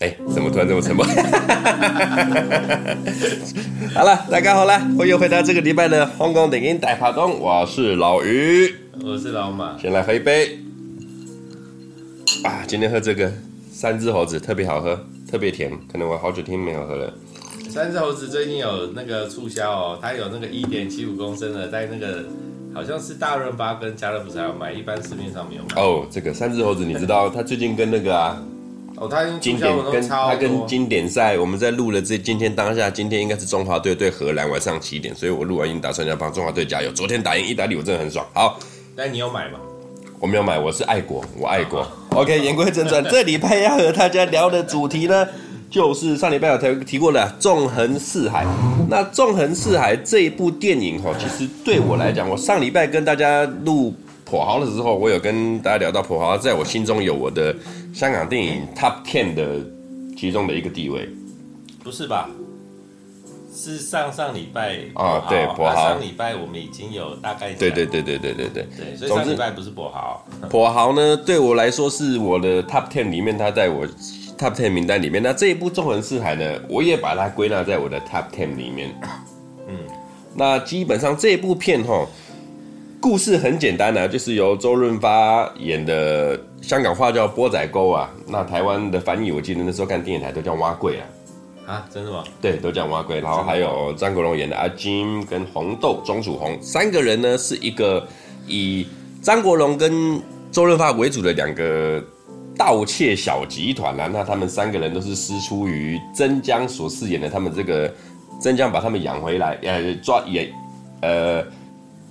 哎，怎么突然这么沉默？好了，大家好了，欢迎回到这个礼拜的香港电影大趴档，我是老于，我是老马，先来喝一杯。啊，今天喝这个三只猴子特别好喝，特别甜，可能我好久天没有喝了。三只猴子最近有那个促销哦，它有那个一点七五公升的，在那个好像是大润发跟家乐福才有卖，一般市面上没有卖。哦，这个三只猴子你知道，它最近跟那个啊。哦，他经典跟他跟经典赛，我们在录了这今天当下，今天应该是中华队对荷兰晚上七点，所以我录完音打算要帮中华队加油。昨天打赢意大利，我真的很爽。好，那你有买吗？我没有买，我是爱国，我爱国。OK，言归正传，这礼拜要和大家聊的主题呢，就是上礼拜有提提过的《纵横四海》。那《纵横四海》这一部电影哈，其实对我来讲，我上礼拜跟大家录。跛豪的时候，我有跟大家聊到跛豪，在我心中有我的香港电影 Top Ten 的其中的一个地位。不是吧？是上上礼拜啊，对，跛豪。上礼拜我们已经有大概对对对对对对对对，所以上礼拜不是跛豪。跛豪呢，对我来说是我的 Top Ten 里面，他在我 Top Ten 名单里面。那这一部《纵横四海》呢，我也把它归纳在我的 Top Ten 里面。嗯，那基本上这一部片哈。故事很简单啊，就是由周润发演的，香港话叫波仔沟啊。那台湾的翻译，我记得那时候看电影台都叫碗粿啊。啊，真的吗？对，都叫碗粿。然后还有张国荣演的阿金跟红豆钟楚红三个人呢，是一个以张国荣跟周润发为主的两个盗窃小集团啊。那他们三个人都是师出于曾江所饰演的，他们这个曾江把他们养回来，呃，抓也，呃。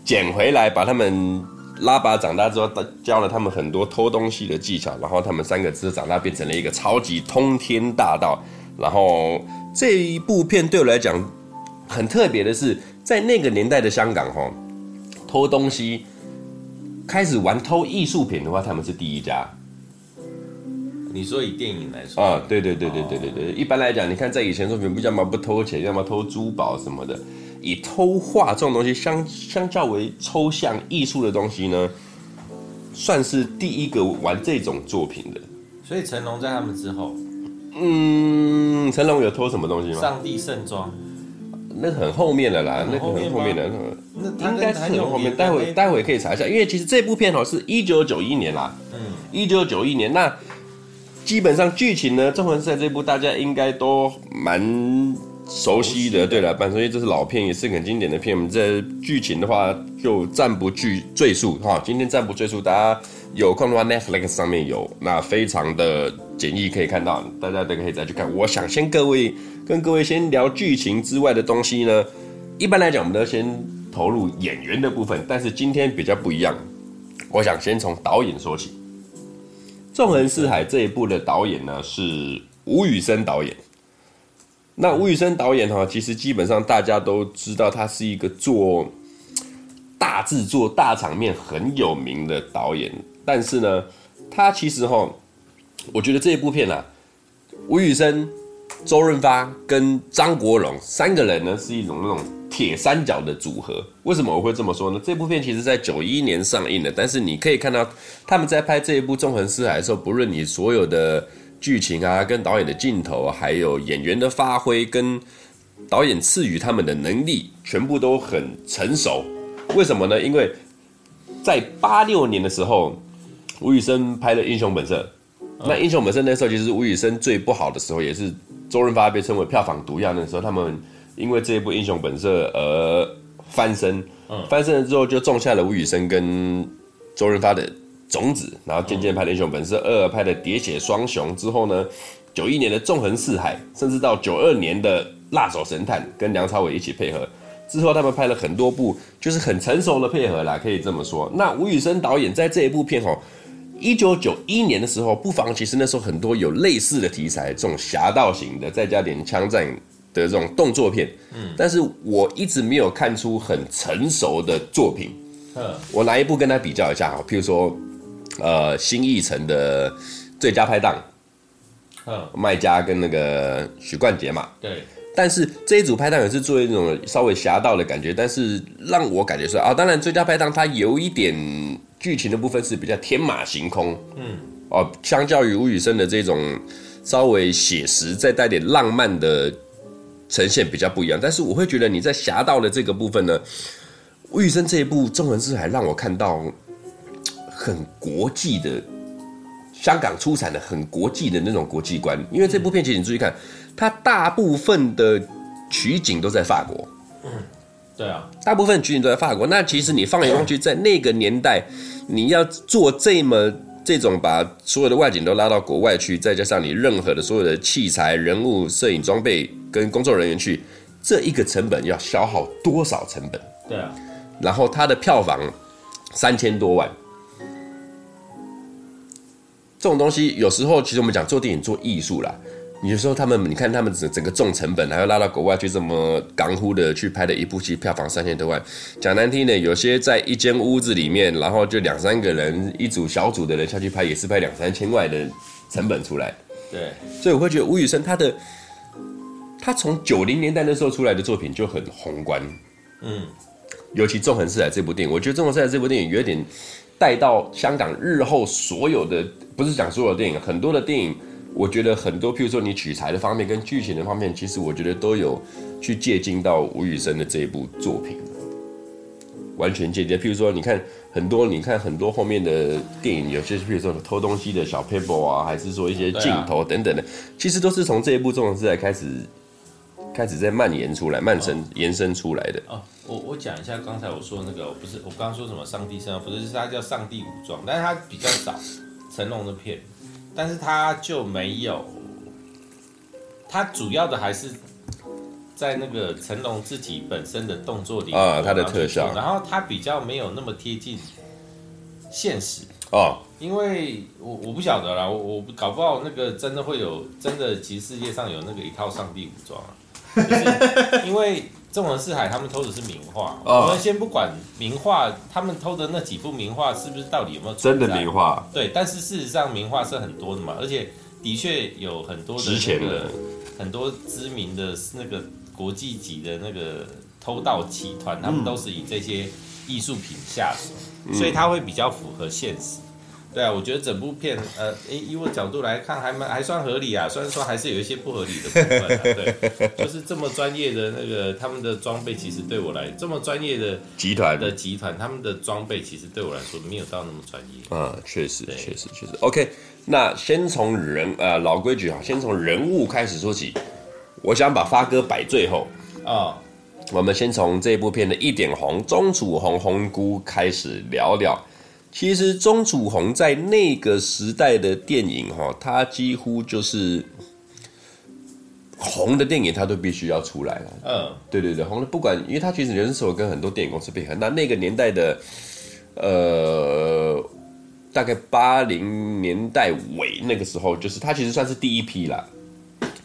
捡回来，把他们拉拔长大之后，教了他们很多偷东西的技巧，然后他们三个之后长大变成了一个超级通天大盗。然后这一部片对我来讲很特别的是，在那个年代的香港，哈，偷东西开始玩偷艺术品的话，他们是第一家。你说以电影来说啊，对对对对对对对，一般来讲，你看在以前作品，不要么不偷钱，要么偷珠宝什么的。以偷画这种东西相相较为抽象艺术的东西呢，算是第一个玩这种作品的。所以成龙在他们之后，嗯，成龙有偷什么东西吗？上帝盛装，那很后面的啦，那个很后面的，那应该是很后面。待会待会可以查一下，因为其实这部片哦是一九九一年啦，嗯，一九九一年。那基本上剧情呢，《纵横赛》这部大家应该都蛮。熟悉的，对了，半所以这是老片，也是很经典的片。这剧情的话，就暂不剧赘述哈。今天暂不赘述，大家有空的话，Netflix 上面有，那非常的简易，可以看到，大家都可以再去看。我想先各位跟各位先聊剧情之外的东西呢。一般来讲，我们都先投入演员的部分，但是今天比较不一样，我想先从导演说起。《纵横四海》这一部的导演呢是吴宇森导演。那吴宇森导演哈，其实基本上大家都知道，他是一个做大制作、大场面很有名的导演。但是呢，他其实哈，我觉得这一部片啊，吴宇森、周润发跟张国荣三个人呢，是一种那种铁三角的组合。为什么我会这么说呢？这部片其实在九一年上映的，但是你可以看到他们在拍这一部《纵横四海》的时候，不论你所有的。剧情啊，跟导演的镜头，还有演员的发挥，跟导演赐予他们的能力，全部都很成熟。为什么呢？因为在八六年的时候，吴宇森拍了《英雄本色》，那《英雄本色》那时候其实吴宇森最不好的时候，也是周润发被称为票房毒药。那时候他们因为这一部《英雄本色》而翻身，翻身了之后就种下了吴宇森跟周润发的。种子，然后渐渐拍的《英雄本色二》，拍的《喋血双雄》之后呢，九一年的《纵横四海》，甚至到九二年的《辣手神探》，跟梁朝伟一起配合之后，他们拍了很多部，就是很成熟的配合啦，可以这么说。那吴宇森导演在这一部片哦，一九九一年的时候，不妨其实那时候很多有类似的题材，这种侠盗型的，再加点枪战的这种动作片，嗯，但是我一直没有看出很成熟的作品。嗯，我拿一部跟他比较一下哈，譬如说。呃，新艺城的最佳拍档，嗯，麦家跟那个许冠杰嘛，对。但是这一组拍档也是作为那种稍微侠盗的感觉，但是让我感觉说啊，当然最佳拍档它有一点剧情的部分是比较天马行空，嗯，哦，相较于吴宇森的这种稍微写实，再带点浪漫的呈现比较不一样。但是我会觉得你在侠盗的这个部分呢，吴宇森这一部《纵横四海》让我看到很国际的香港出产的很国际的那种国际观。因为这部片其实你注意看，它大部分的取景都在法国。嗯，对啊，大部分取景都在法国。那其实你放眼望去，在那个年代，你要做这么。这种把所有的外景都拉到国外去，再加上你任何的所有的器材、人物、摄影装备跟工作人员去，这一个成本要消耗多少成本？对啊。然后它的票房三千多万，这种东西有时候其实我们讲做电影做艺术啦。有时候他们，你看他们整整个重成本，还要拉到国外去这么港呼的去拍的一部戏，票房三千多万。讲难听的，有些在一间屋子里面，然后就两三个人一组小组的人下去拍，也是拍两三千万的成本出来。对，所以我会觉得吴宇森他的，他从九零年代那时候出来的作品就很宏观。嗯，尤其《纵横四海》这部电影，我觉得《纵横四海》这部电影有点带到香港日后所有的，不是讲所有的电影，很多的电影。我觉得很多，譬如说你取材的方面跟剧情的方面，其实我觉得都有去借鉴到吴宇森的这一部作品，完全借鉴。譬如说，你看很多，你看很多后面的电影，有些譬如说偷东西的小 paper 啊，还是说一些镜头等等的，其实都是从这一部《纵横四海》开始开始在蔓延出来、蔓伸延伸出来的。哦，我我讲一下刚才我说那个，不是我刚刚说什么上帝身上，不是，是他叫上帝武装，但是他比较早成龙的片。但是他就没有，他主要的还是在那个成龙自己本身的动作里啊，他的特效，然后他比较没有那么贴近现实哦，因为我我不晓得啦，我我搞不好那个真的会有真的，其实世界上有那个一套上帝武装啊，就是因为。纵横四海，他们偷的是名画。Oh. 我们先不管名画，他们偷的那几部名画是不是到底有没有真的名画？对，但是事实上名画是很多的嘛，而且的确有很多的、那个、值钱的、很多知名的那个国际级的那个偷盗集团，他们都是以这些艺术品下手，嗯、所以它会比较符合现实。对啊，我觉得整部片，呃，以我角度来看，还蛮还算合理啊。虽然说还是有一些不合理的部分啊。对，就是这么专业的那个他们的装备，其实对我来这么专业的集团的集团，他们的装备其实对我来说没有到那么专业。啊，确实，确实，确实。OK，那先从人，呃，老规矩啊，先从人物开始说起。我想把发哥摆最后啊。哦，我们先从这部片的一点红钟楚红红姑开始聊聊。其实钟楚红在那个时代的电影，哈，他几乎就是红的电影，他都必须要出来了。嗯，对对对，红的不管，因为他其实人手跟很多电影公司配合。那那个年代的，呃，大概八零年代尾那个时候，就是他其实算是第一批啦，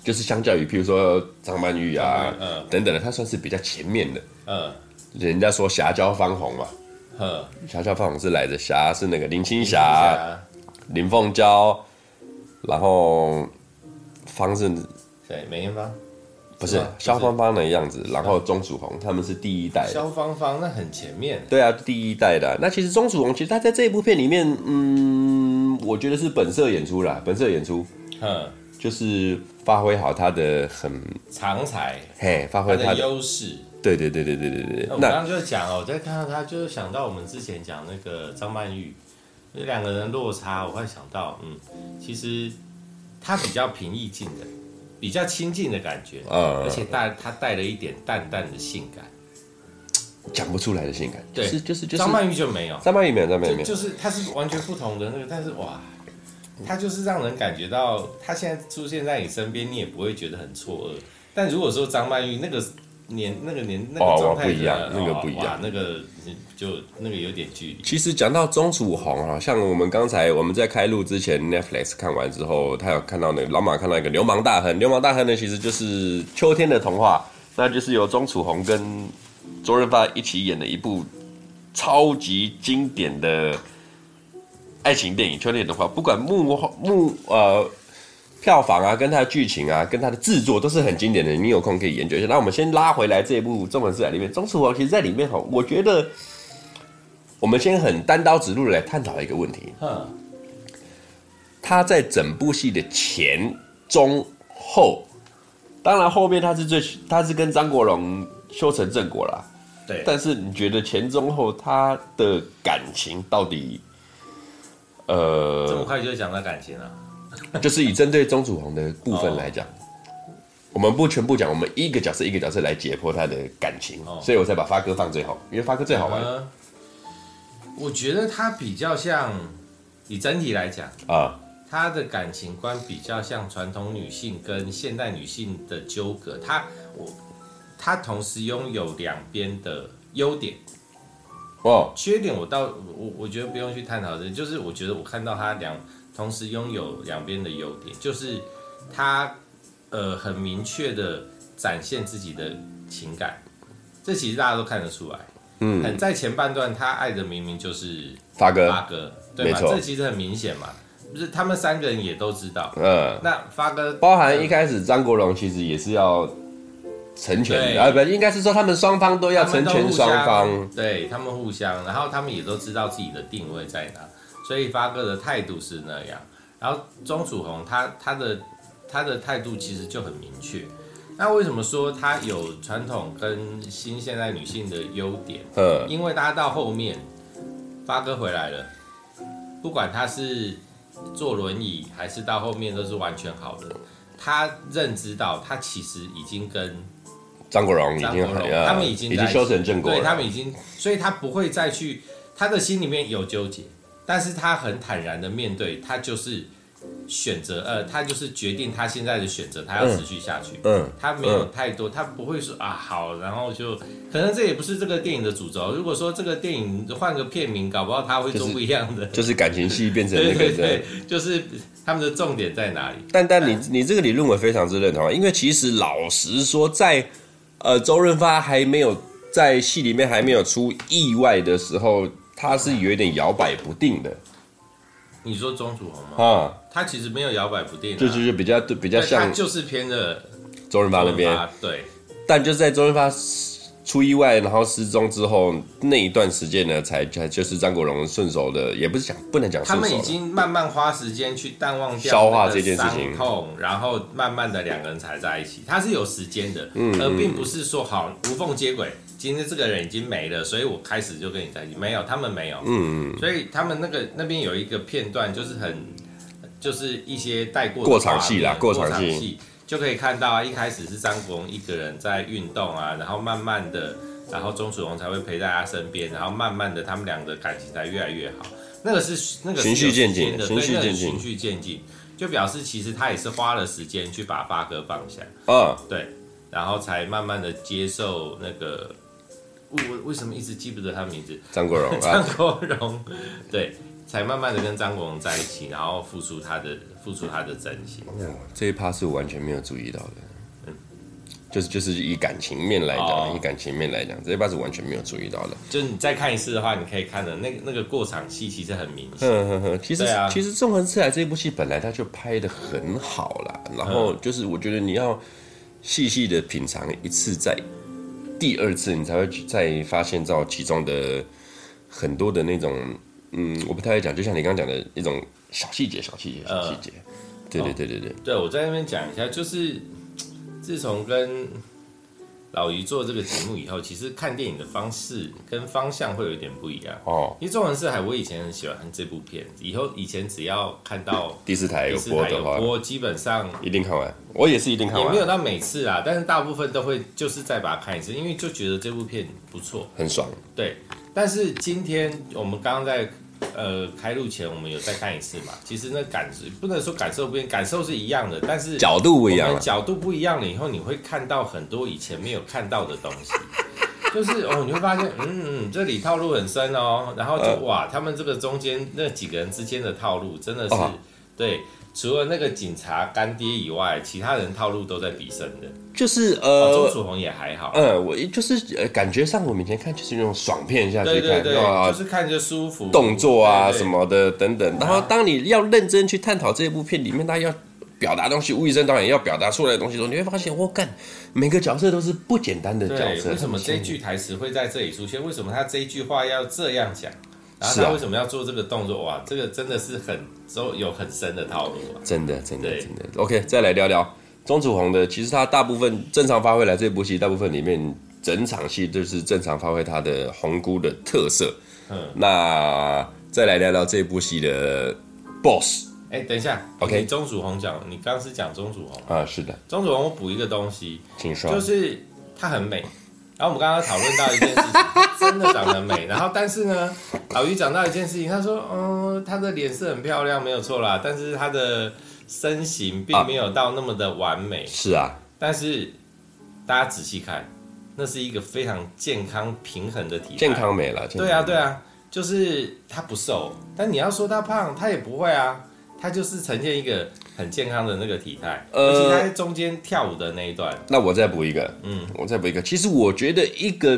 就是相较于譬如说张曼玉啊，嗯，等等的，他算是比较前面的。嗯，人家说霞娇方红嘛。呵，侠娇方是来的，霞是那个林青霞、林凤娇，然后方是谁？梅艳芳？不是，萧芳芳的样子。然后钟楚红他们是第一代。萧芳芳那很前面。对啊，第一代的、啊。那其实钟楚红其实他在这一部片里面，嗯，我觉得是本色演出啦，本色演出。嗯，就是发挥好他的很长才，嘿，发挥他的优势。对对对对对对对。我刚刚就讲哦，我在看到他，就是想到我们之前讲那个张曼玉，这两个人落差，我会想到，嗯，其实他比较平易近人，比较亲近的感觉，而且带他带了一点淡淡的性感，讲不出来的性感，对，就是就是张曼玉就没有，张曼玉没有，张曼玉没有，就是他是完全不同的那个，但是哇，他就是让人感觉到他现在出现在你身边，你也不会觉得很错愕。但如果说张曼玉那个。年那个年那个状态不一样，那个不一样，那个就那个有点距离。其实讲到钟楚红啊，像我们刚才我们在开录之前，Netflix 看完之后，他有看到那个老马看到一个《流氓大亨》，《流氓大亨》呢其实就是秋天的童话，那就是由钟楚红跟周润发一起演的一部超级经典的爱情电影《秋天的童话》，不管幕后幕呃。票房啊，跟它的剧情啊，跟它的制作都是很经典的，你有空可以研究一下。那我们先拉回来这一部《纵横四海》里面，钟楚红其实在里面哈，我觉得我们先很单刀直入的来探讨一个问题。嗯，他在整部戏的前中后，当然后面他是最他是跟张国荣修成正果啦。对，但是你觉得前中后他的感情到底，呃，这么快就讲到感情了？就是以针对钟楚红的部分来讲，哦、我们不全部讲，我们一个角色一个角色来解剖他的感情，哦、所以我才把发哥放最后，因为发哥最好玩。嗯、我觉得他比较像，以整体来讲啊，他的感情观比较像传统女性跟现代女性的纠葛，他我。他同时拥有两边的优点，哦，缺点我倒我我觉得不用去探讨的，就是我觉得我看到他两同时拥有两边的优点，就是他呃很明确的展现自己的情感，这其实大家都看得出来，嗯，很在前半段他爱的明明就是发哥，发哥，对吧？这其实很明显嘛，不是他们三个人也都知道，嗯，那发哥包含一开始张国荣其实也是要。成全啊，不应该是说他们双方都要成全双方，对他们互相，然后他们也都知道自己的定位在哪，所以发哥的态度是那样，然后钟楚红他他的他的态度其实就很明确。那为什么说他有传统跟新现代女性的优点？嗯，因为他到后面发哥回来了，不管他是坐轮椅还是到后面都是完全好的，他认知到他其实已经跟。张国荣已经很，他们已经已经修成正果，对他们已经，所以他不会再去，他的心里面有纠结，但是他很坦然的面对，他就是选择，呃，他就是决定他现在的选择，他要持续下去，嗯，嗯，他没有太多，他不会说啊好，然后就可能这也不是这个电影的主轴，如果说这个电影换个片名，搞不好他会做不一样的，就是、就是感情戏变成那个对，对，对，就是他们的重点在哪里？但但你你这个理论我非常之认同，因为其实老实说在。呃，周润发还没有在戏里面还没有出意外的时候，他是有一点摇摆不定的。你说钟楚红吗？啊，他其实没有摇摆不定，啊，就就是比较比较像，他就是偏的周润发那边。对，但就是在周润发。出意外，然后失踪之后那一段时间呢，才才就是张国荣顺手的，也不是讲不能讲。他们已经慢慢花时间去淡忘掉消化这件事情，痛，然后慢慢的两个人才在一起。他是有时间的，嗯，而并不是说好无缝接轨。今天这个人已经没了，所以我开始就跟你在一起。没有，他们没有，嗯嗯。所以他们那个那边有一个片段，就是很就是一些带过过场戏啦，过场戏。就可以看到啊，一开始是张国荣一个人在运动啊，然后慢慢的，然后钟楚红才会陪在他身边，然后慢慢的，他们两个感情才越来越好。那个是那个是循序渐进的，循序渐进，循序渐进，就表示其实他也是花了时间去把八哥放下，嗯，对，然后才慢慢的接受那个，我为什么一直记不得他名字？张国荣，张国荣，对。才慢慢的跟张国荣在一起，然后付出他的付出他的真心。哦，这一趴是我完全没有注意到的。嗯，就是就是以感情面来讲，哦、以感情面来讲，这一趴是完全没有注意到的。就是你再看一次的话，你可以看的那个那个过场戏其实很明显。嗯其实、啊、其实《纵横四海》这部戏本来他就拍的很好了，然后就是我觉得你要细细的品尝一次，再第二次你才会再发现到其中的很多的那种。嗯，我不太会讲，就像你刚刚讲的一种小细节、小细节、小细节。对对对对对。对，我在那边讲一下，就是自从跟老于做这个节目以后，其实看电影的方式跟方向会有一点不一样哦。因为《纵横四海》，我以前很喜欢看这部片，以后以前只要看到第四台有播的话，我基本上一定看完。我也是一定看完，也没有到每次啊，但是大部分都会就是再把它看一次，因为就觉得这部片不错，很爽。对，但是今天我们刚刚在。呃，开录前我们有再看一次嘛？其实那感觉不能说感受不一样，感受是一样的，但是角度不一样。角度不一样了以后，你会看到很多以前没有看到的东西。就是哦，你会发现，嗯嗯，这里套路很深哦。然后就、呃、哇，他们这个中间那几个人之间的套路真的是、哦、对。除了那个警察干爹以外，其他人套路都在比身的。就是呃，钟楚红也还好。嗯，我就是呃，感觉上我每天看就是那种爽片下去看，对对对，就是看着舒服，动作啊什么的等等。然后当你要认真去探讨这部片里面他要表达东西，吴宇森导演要表达出来的东西的时候，你会发现，我干，每个角色都是不简单的角色。为什么这句台词会在这里出现？为什么他这一句话要这样讲？然后他为什么要做这个动作？哇，这个真的是很都有很深的套路啊！真的，真的，真的。OK，再来聊聊钟楚红的。其实他大部分正常发挥来这部戏，大部分里面整场戏都是正常发挥他的红姑的特色。嗯，那再来聊聊这部戏的 BOSS。哎，等一下，OK，钟楚红讲，你刚刚是讲钟楚红啊？是的，钟楚红，我补一个东西，请说，就是她很美。然后我们刚刚讨论到一件事情，真的长得美。然后但是呢，老于讲到一件事情，他说，嗯，她的脸色很漂亮，没有错啦，但是她的身形并没有到那么的完美。是啊，但是大家仔细看，那是一个非常健康平衡的体态，健康美了。对啊，对啊，就是她不瘦，但你要说她胖，她也不会啊。他就是呈现一个很健康的那个体态，而且他在中间跳舞的那一段。那我再补一个，嗯，我再补一个。其实我觉得一个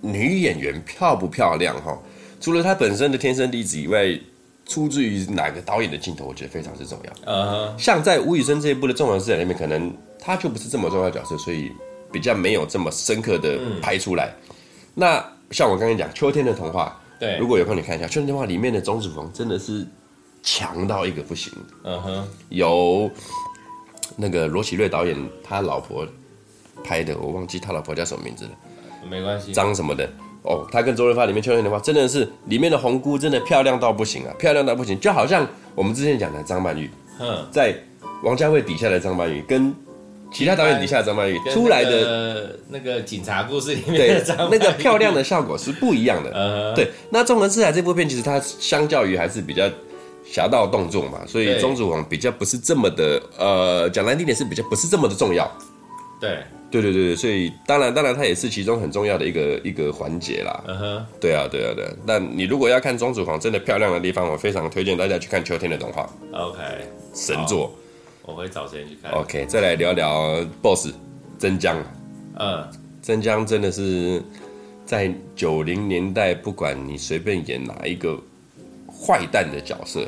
女演员漂不漂亮哈，除了她本身的天生丽质以外，出自于哪个导演的镜头，我觉得非常之重要。嗯，像在吴宇森这一部的《纵横四海》里面，可能他就不是这么重要的角色，所以比较没有这么深刻的拍出来。嗯、那像我刚才讲《秋天的童话》，对，如果有空你看一下《秋天的童话》里面的钟楚红，真的是。强到一个不行，嗯哼，由那个罗启瑞导演他老婆拍的，我忘记他老婆叫什么名字了，没关系，张什么的。哦，他跟周润发里面秋天的话，真的是里面的红姑真的漂亮到不行啊，漂亮到不行，就好像我们之前讲的张曼玉，嗯，在王家卫底下的张曼玉跟其他导演底下的张曼玉出来的那个警察故事里面的张，那个漂亮的效果是不一样的，嗯，对，那《纵横四海》这部片其实它相较于还是比较。侠盗动作嘛，所以钟楚红比较不是这么的，呃，讲难听点是比较不是这么的重要。对，对对对对，所以当然当然，它也是其中很重要的一个一个环节啦。嗯哼，对啊对啊对啊。那你如果要看钟楚红真的漂亮的地方，我非常推荐大家去看《秋天的动画》。OK，神作，我会找时间去看。OK，再来聊聊 BOSS 曾江。嗯，真江真的是在九零年代，不管你随便演哪一个坏蛋的角色。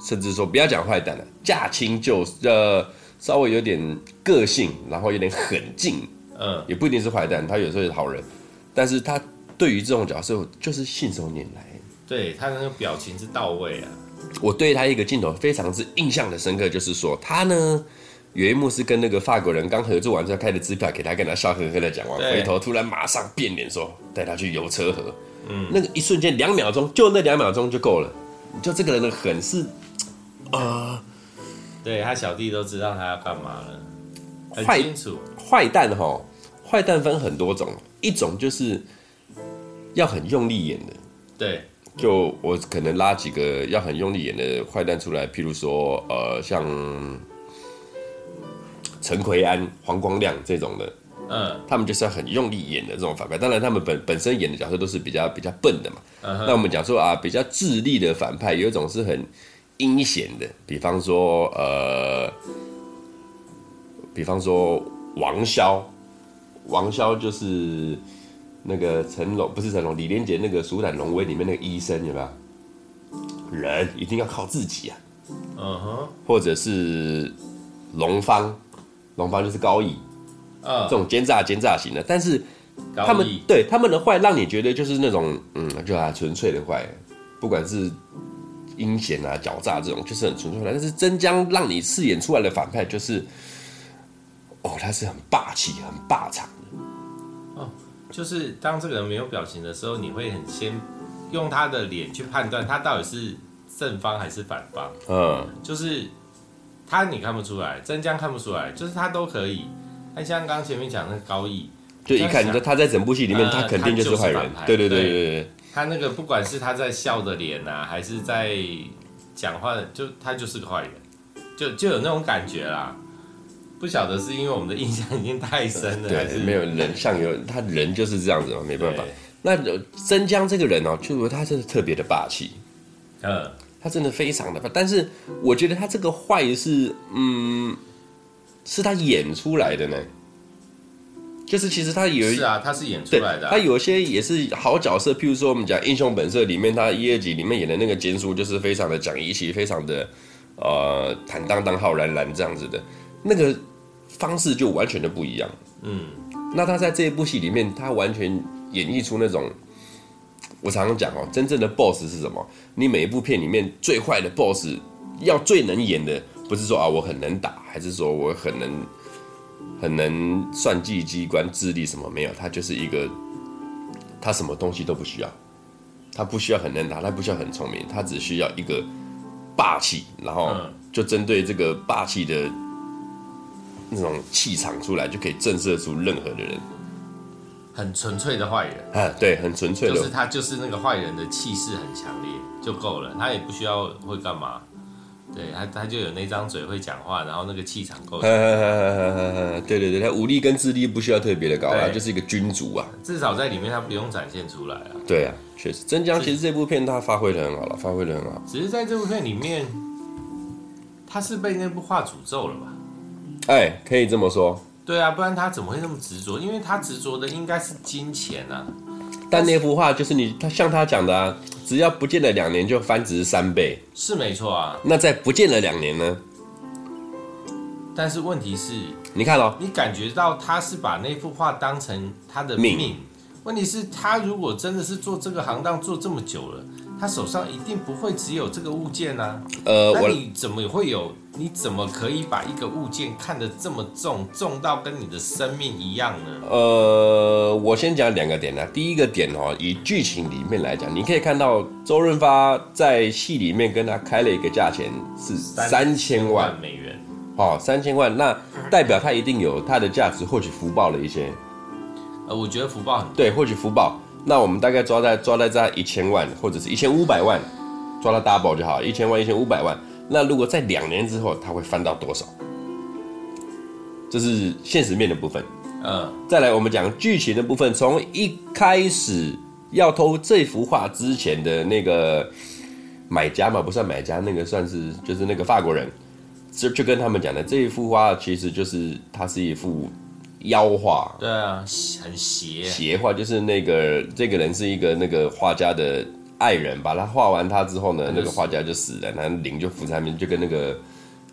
甚至说不要讲坏蛋了，驾轻就呃稍微有点个性，然后有点狠劲，嗯，也不一定是坏蛋，他有时候也是好人，但是他对于这种角色就是信手拈来，对他那个表情是到位啊。我对他一个镜头非常之印象的深刻，就是说他呢有一幕是跟那个法国人刚合作完之后开的支票给他，跟他笑呵呵的讲完，回头突然马上变脸说带他去游车河，嗯，那个一瞬间两秒钟，就那两秒钟就够了，就这个人的狠是。呃，对他小弟都知道他要干嘛了，很清楚。坏蛋哈，坏蛋分很多种，一种就是要很用力演的。对，就我可能拉几个要很用力演的坏蛋出来，譬如说呃，像陈奎安、黄光亮这种的，嗯，他们就是要很用力演的这种反派。当然，他们本本身演的角色都是比较比较笨的嘛。那我们讲说啊，比较智力的反派，有一种是很。阴险的，比方说，呃，比方说王潇，王潇就是那个成龙，不是成龙，李连杰那个《鼠胆龙威》里面那个医生，有没有？人一定要靠自己啊。嗯哼、uh。Huh. 或者是龙方，龙方就是高义，啊，uh. 这种奸诈奸诈型的，但是他们对他们的坏，让你觉得就是那种，嗯，就啊，纯粹的坏，不管是。阴险啊，狡诈这种就是很纯粹的，但是曾江让你饰演出来的反派就是，哦，他是很霸气、很霸场的。哦，就是当这个人没有表情的时候，你会很先用他的脸去判断他到底是正方还是反方。嗯，就是他你看不出来，曾江看不出来，就是他都可以。那像刚刚前面讲那个高义，就一看你说他在整部戏里面，呃、他肯定就是坏人。对对对对对对。他那个不管是他在笑的脸呐、啊，还是在讲话的，就他就是个坏人，就就有那种感觉啦。不晓得是因为我们的印象已经太深了，对，还是没有人像有他人就是这样子嘛，没办法。对那曾江这个人哦，就是他真的特别的霸气，嗯，他真的非常的霸。但是我觉得他这个坏是，嗯，是他演出来的呢。就是其实他有是啊，他是演出来的、啊。他有些也是好角色，譬如说我们讲《英雄本色》里面，他一二集里面演的那个坚叔，就是非常的讲义气，非常的呃坦荡荡、浩然然这样子的，那个方式就完全的不一样。嗯，那他在这一部戏里面，他完全演绎出那种我常常讲哦，真正的 boss 是什么？你每一部片里面最坏的 boss，要最能演的，不是说啊我很能打，还是说我很能很能算计机关、智力什么没有？他就是一个，他什么东西都不需要，他不需要很能打，他不需要很聪明，他只需要一个霸气，然后就针对这个霸气的那种气场出来，就可以震慑住任何的人。很纯粹的坏人啊，对，很纯粹的，就是他就是那个坏人的气势很强烈就够了，他也不需要会干嘛，对他他就有那张嘴会讲话，然后那个气场够。对对对，他武力跟智力不需要特别的高，啊就是一个君主啊。至少在里面他不用展现出来啊。对啊，确实，真江其实这部片他发挥的很好了，发挥的很好。只是在这部片里面，他是被那部画诅咒了吧？哎，可以这么说。对啊，不然他怎么会那么执着？因为他执着的应该是金钱啊。但那幅画就是你，他像他讲的啊，只要不见了两年就翻值三倍，是没错啊。那在不见了两年呢？但是问题是，你看哦，你感觉到他是把那幅画当成他的命。命问题是，他如果真的是做这个行当做这么久了。他手上一定不会只有这个物件啊，呃，那你怎么会有？你怎么可以把一个物件看得这么重，重到跟你的生命一样呢？呃，我先讲两个点啊。第一个点哦，以剧情里面来讲，你可以看到周润发在戏里面跟他开了一个价钱是三千万美元，哦，三千万，那代表他一定有他的价值，获取福报了一些。呃，我觉得福报很对，获取福报。那我们大概抓在抓在在一千万或者是一千五百万，抓到 double 就好，一千万一千五百万。那如果在两年之后，它会翻到多少？这是现实面的部分。嗯，再来我们讲剧情的部分，从一开始要偷这幅画之前的那个买家嘛，不算买家，那个算是就是那个法国人，就就跟他们讲的这一幅画其实就是它是一幅。妖画，对啊，很邪。邪画，就是那个这个人是一个那个画家的爱人，把他画完他之后呢，那个画家就死了，然后灵就浮在上面，就跟那个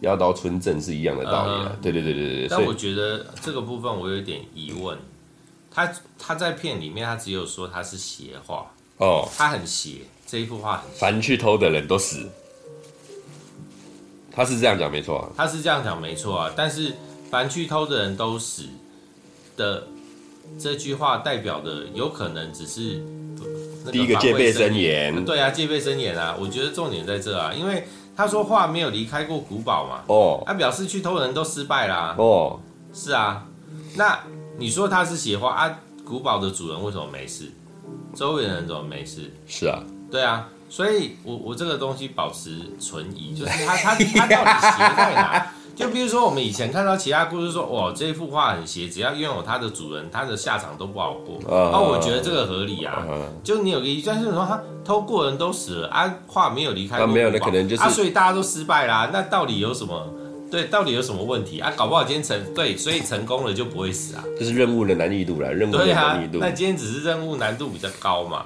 妖刀村镇是一样的道理啊。对对对对对。但我觉得这个部分我有点疑问，他他在片里面他只有说他是邪画哦，他很邪，这一幅画很邪，凡去偷的人都死，他是这样讲没错啊，他是这样讲没错啊，但是凡去偷的人都死。的这句话代表的有可能只是第一个戒备森严，对啊，戒备森严啊。我觉得重点在这啊，因为他说话没有离开过古堡嘛，哦，他表示去偷人都失败啦，哦，是啊。那你说他是邪话啊？古堡的主人为什么没事？周围的人怎么没事？是啊，对啊。所以我我这个东西保持存疑，就是他他他到底邪在哪？就比如说，我们以前看到其他故事说，哇，这幅画很邪，只要拥有它的主人，它的下场都不好过。Uh, 啊，我觉得这个合理啊。Uh, uh, 就你有个疑，但是说他偷过人都死了啊，画没有离开过，uh, 没有，那可能就是啊，所以大家都失败啦。那到底有什么？对，到底有什么问题啊？搞不好今天成对，所以成功了就不会死啊。这是任务的难易度啦，任务的难易度。对啊，那今天只是任务难度比较高嘛。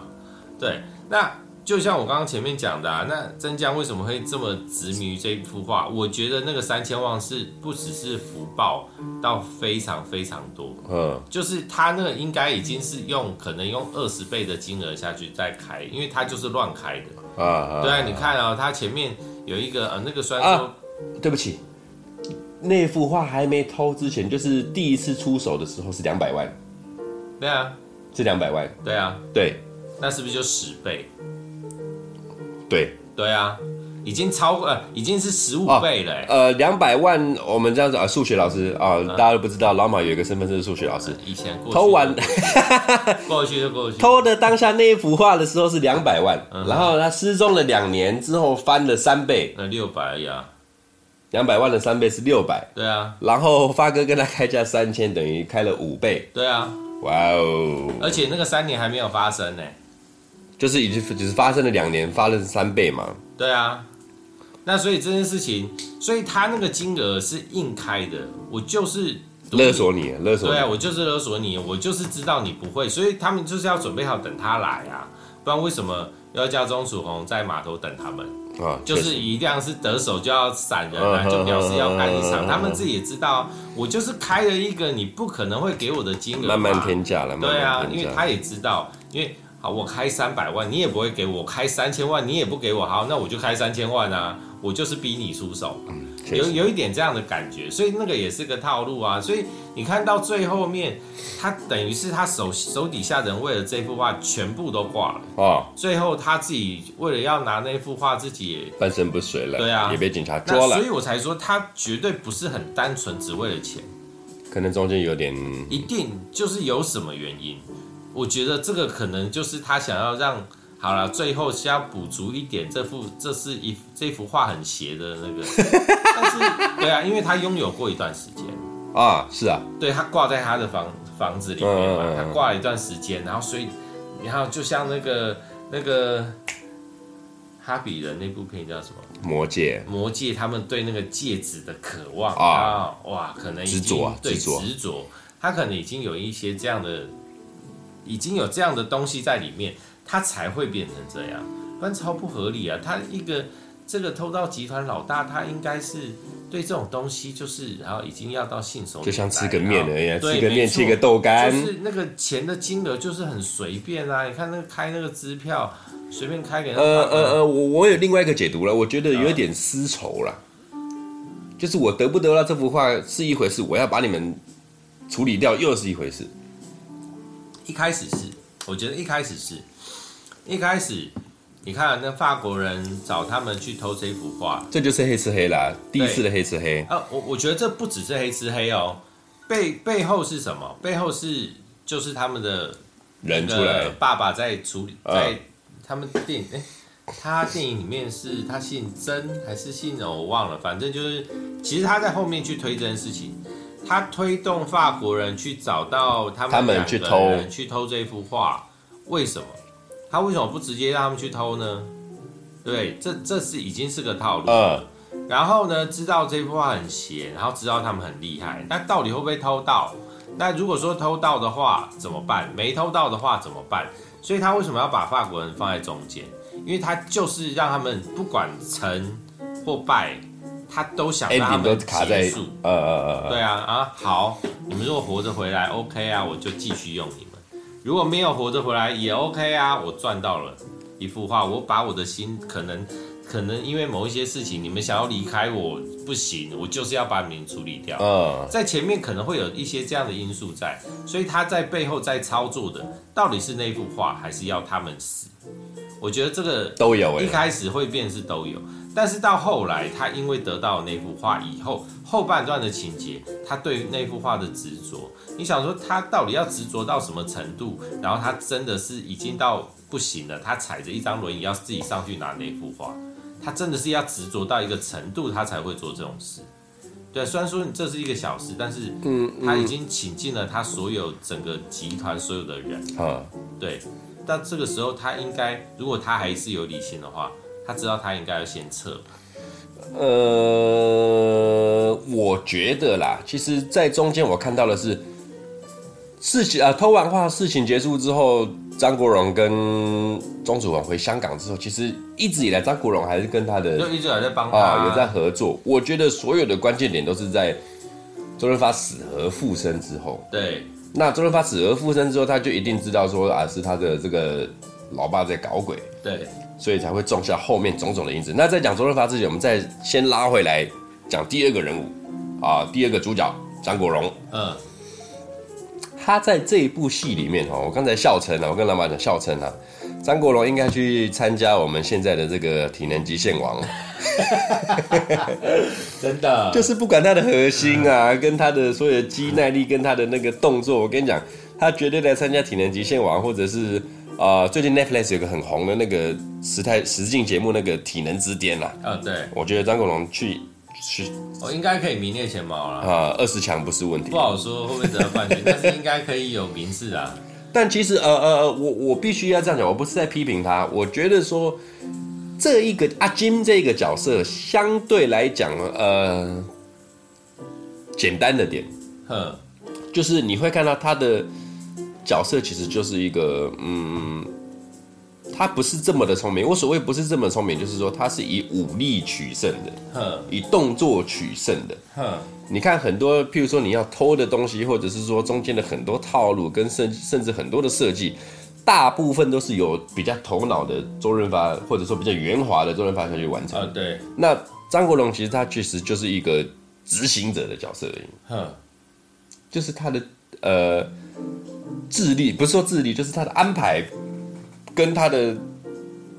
对，那。就像我刚刚前面讲的啊，那曾江为什么会这么执迷于这一幅画？我觉得那个三千万是不只是福报，到非常非常多。嗯，就是他那个应该已经是用可能用二十倍的金额下去再开，因为他就是乱开的。啊，对啊，你看啊，他前面有一个呃，那个虽然说，对不起，那幅画还没偷之前，就是第一次出手的时候是两百万。对啊，是两百万。对啊，对，那是不是就十倍？对对啊，已经超过呃，已经是十五倍了。呃，两百万，我们这样子啊，数学老师啊，大家都不知道，老马有一个身份是数学老师。以前过偷完，过去就过去。偷的当下那一幅画的时候是两百万，嗯、然后他失踪了两年之后翻了三倍，那六百呀，两百万的三倍是六百。对啊，然后发哥跟他开价三千，等于开了五倍。对啊，哇哦！而且那个三年还没有发生呢。就是已经只是发生了两年，发了三倍嘛。对啊，那所以这件事情，所以他那个金额是硬开的。我就是勒索你，勒索你。对啊，我就是勒索你，我就是知道你不会，所以他们就是要准备好等他来啊，不然为什么要叫钟楚红在码头等他们？啊，就是一定要是得手就要闪人啊，就表示要干一场。他们自己也知道，我就是开了一个你不可能会给我的金额，慢慢天价了。对啊，因为他也知道，因为。好，我开三百万，你也不会给我；开三千万，你也不给我。好，那我就开三千万啊，我就是逼你出手。嗯，有有一点这样的感觉，所以那个也是个套路啊。所以你看到最后面，他等于是他手手底下人为了这幅画全部都挂了哦。最后他自己为了要拿那幅画，自己也半身不遂了。对啊，也被警察抓了。所以我才说他绝对不是很单纯只为了钱，可能中间有点，一定就是有什么原因。我觉得这个可能就是他想要让好了，最后是要补足一点这幅，这是一这幅画很邪的那个，但是对啊，因为他拥有过一段时间啊，是啊，对他挂在他的房房子里面嘛，他挂了一段时间，然后所以然后就像那个那个哈比人那部片叫什么？魔戒。魔戒，他们对那个戒指的渴望啊，哇，可能已经执着，对执着，他可能已经有一些这样的。已经有这样的东西在里面，它才会变成这样，不然超不合理啊！他一个这个偷盗集团老大，他应该是对这种东西就是，然后已经要到信手，就像吃个面而已，对吃个面，吃个豆干，就是那个钱的金额就是很随便啊！你看那个开那个支票，随便开给他。呃呃呃，我我有另外一个解读了，我觉得有点私仇了，就是我得不得到这幅画是一回事，我要把你们处理掉又是一回事。一开始是，我觉得一开始是，一开始，你看那法国人找他们去偷这幅画，这就是黑吃黑啦，第一次的黑吃黑。啊，我我觉得这不只是黑吃黑哦，背背后是什么？背后是就是他们的人出来，爸爸在处理，在他们电影，哎，他电影里面是他姓曾还是姓我忘了，反正就是其实他在后面去推这件事情。他推动法国人去找到他们两个人去偷这幅画，为什么？他为什么不直接让他们去偷呢？对，这这是已经是个套路。嗯。然后呢，知道这幅画很邪，然后知道他们很厉害，那到底会不会偷到？那如果说偷到的话怎么办？没偷到的话怎么办？所以他为什么要把法国人放在中间？因为他就是让他们不管成或败。他都想让他们结束，呃呃呃，对啊啊，好，你们如果活着回来，OK 啊，我就继续用你们；如果没有活着回来，也 OK 啊，我赚到了一幅画，我把我的心可能可能因为某一些事情，你们想要离开我不行，我就是要把你们处理掉。嗯，在前面可能会有一些这样的因素在，所以他在背后在操作的到底是那幅画，还是要他们死？我觉得这个都有，一开始会变是都有。但是到后来，他因为得到那幅画以后，后半段的情节，他对那幅画的执着，你想说他到底要执着到什么程度？然后他真的是已经到不行了，他踩着一张轮椅要自己上去拿那幅画，他真的是要执着到一个程度，他才会做这种事。对，虽然说这是一个小事，但是嗯，他已经请进了他所有整个集团所有的人啊，对。但这个时候他应该，如果他还是有理性的话。他知道他应该要先撤。呃，我觉得啦，其实，在中间我看到的是事情啊，偷完画事情结束之后，张国荣跟钟楚红回香港之后，其实一直以来张国荣还是跟他的，就一直还在帮他啊，有在合作。我觉得所有的关键点都是在周润发死而复生之后。对，那周润发死而复生之后，他就一定知道说啊，是他的这个老爸在搞鬼。对。所以才会种下后面种种的因子。那在讲周润发之前，我们再先拉回来讲第二个人物啊，第二个主角张国荣。嗯，他在这一部戏里面哦，我刚才笑称啊，我跟老板讲笑称啊，张国荣应该去参加我们现在的这个体能极限王。真的，就是不管他的核心啊，跟他的所有的肌耐力，跟他的那个动作，我跟你讲，他绝对来参加体能极限王，或者是。啊、呃，最近 Netflix 有个很红的那个实态实境节目，那个体能之巅啦。啊，对，我觉得张国荣去去，我应该可以名列前茅了。啊，二十强不是问题。不好说会不会得到冠军，但是应该可以有名次啊。但其实，呃呃，我我必须要这样讲，我不是在批评他，我觉得说这一个阿金这个角色相对来讲，呃，简单的点，呵，就是你会看到他的。角色其实就是一个，嗯，他不是这么的聪明。我所谓不是这么聪明，就是说他是以武力取胜的，呵以动作取胜的。呵你看很多，譬如说你要偷的东西，或者是说中间的很多套路，跟甚甚至很多的设计，大部分都是有比较头脑的周润发，或者说比较圆滑的周润发下去完成。啊，对。那张国荣其实他确实就是一个执行者的角色而已。哼，就是他的呃智力，不是说智力，就是他的安排跟他的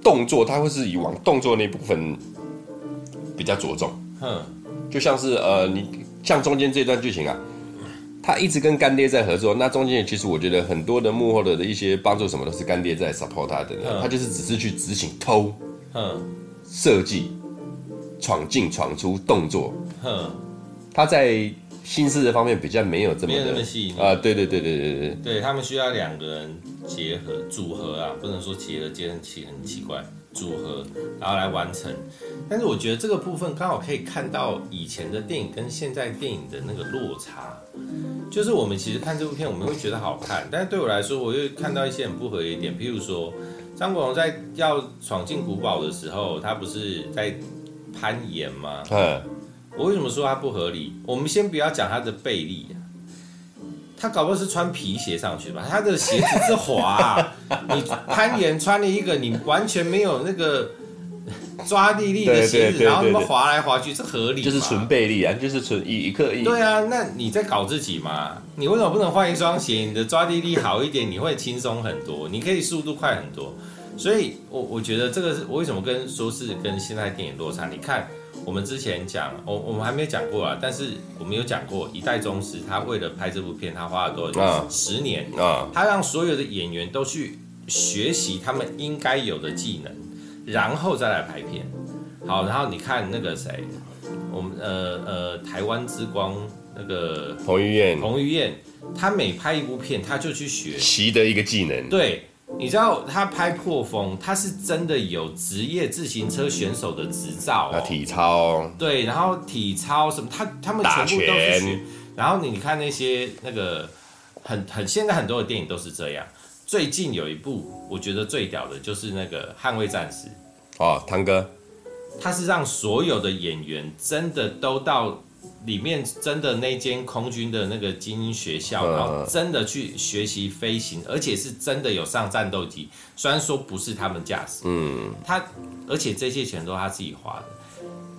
动作，他会是以往动作那部分比较着重。嗯，就像是呃，你像中间这段剧情啊。他一直跟干爹在合作，那中间其实我觉得很多的幕后的的一些帮助什么都是干爹在 support 他的，他就是只是去执行偷，嗯，设计，闯进闯出动作，嗯，他在心思的方面比较没有这么的那么细腻啊，对对对对对对，对他们需要两个人结合组合啊，不能说结合结合起很奇怪。组合，然后来完成。但是我觉得这个部分刚好可以看到以前的电影跟现在电影的那个落差。就是我们其实看这部片，我们会觉得好看，但是对我来说，我又看到一些很不合理点。譬如说，张国荣在要闯进古堡的时候，他不是在攀岩吗？嗯。我为什么说他不合理？我们先不要讲他的背力。他搞不好是穿皮鞋上去吧？他的鞋子是滑啊，你攀岩穿了一个你完全没有那个抓地力的鞋子，然后那么滑来滑去，是合理吗？就是纯背力啊，就是纯一一刻意。对啊，那你在搞自己嘛？你为什么不能换一双鞋？你的抓地力好一点，你会轻松很多，你可以速度快很多。所以我我觉得这个是我为什么跟说是跟现在电影落差？你看。我们之前讲，我我们还没有讲过啊，但是我们有讲过一代宗师，他为了拍这部片，他花了多少钱？啊、十年啊！他让所有的演员都去学习他们应该有的技能，然后再来拍片。好，然后你看那个谁，我们呃呃台湾之光那个彭于晏，彭于晏，他每拍一部片，他就去学习的一个技能，对。你知道他拍破风，他是真的有职业自行车选手的执照、哦，体操，对，然后体操什么，他他们全部都是学。然后你看那些那个很很现在很多的电影都是这样。最近有一部我觉得最屌的就是那个《捍卫战士》哦，汤哥，他是让所有的演员真的都到。里面真的那间空军的那个精英学校，然后真的去学习飞行，而且是真的有上战斗机。虽然说不是他们驾驶，嗯，他而且这些钱都是他自己花的。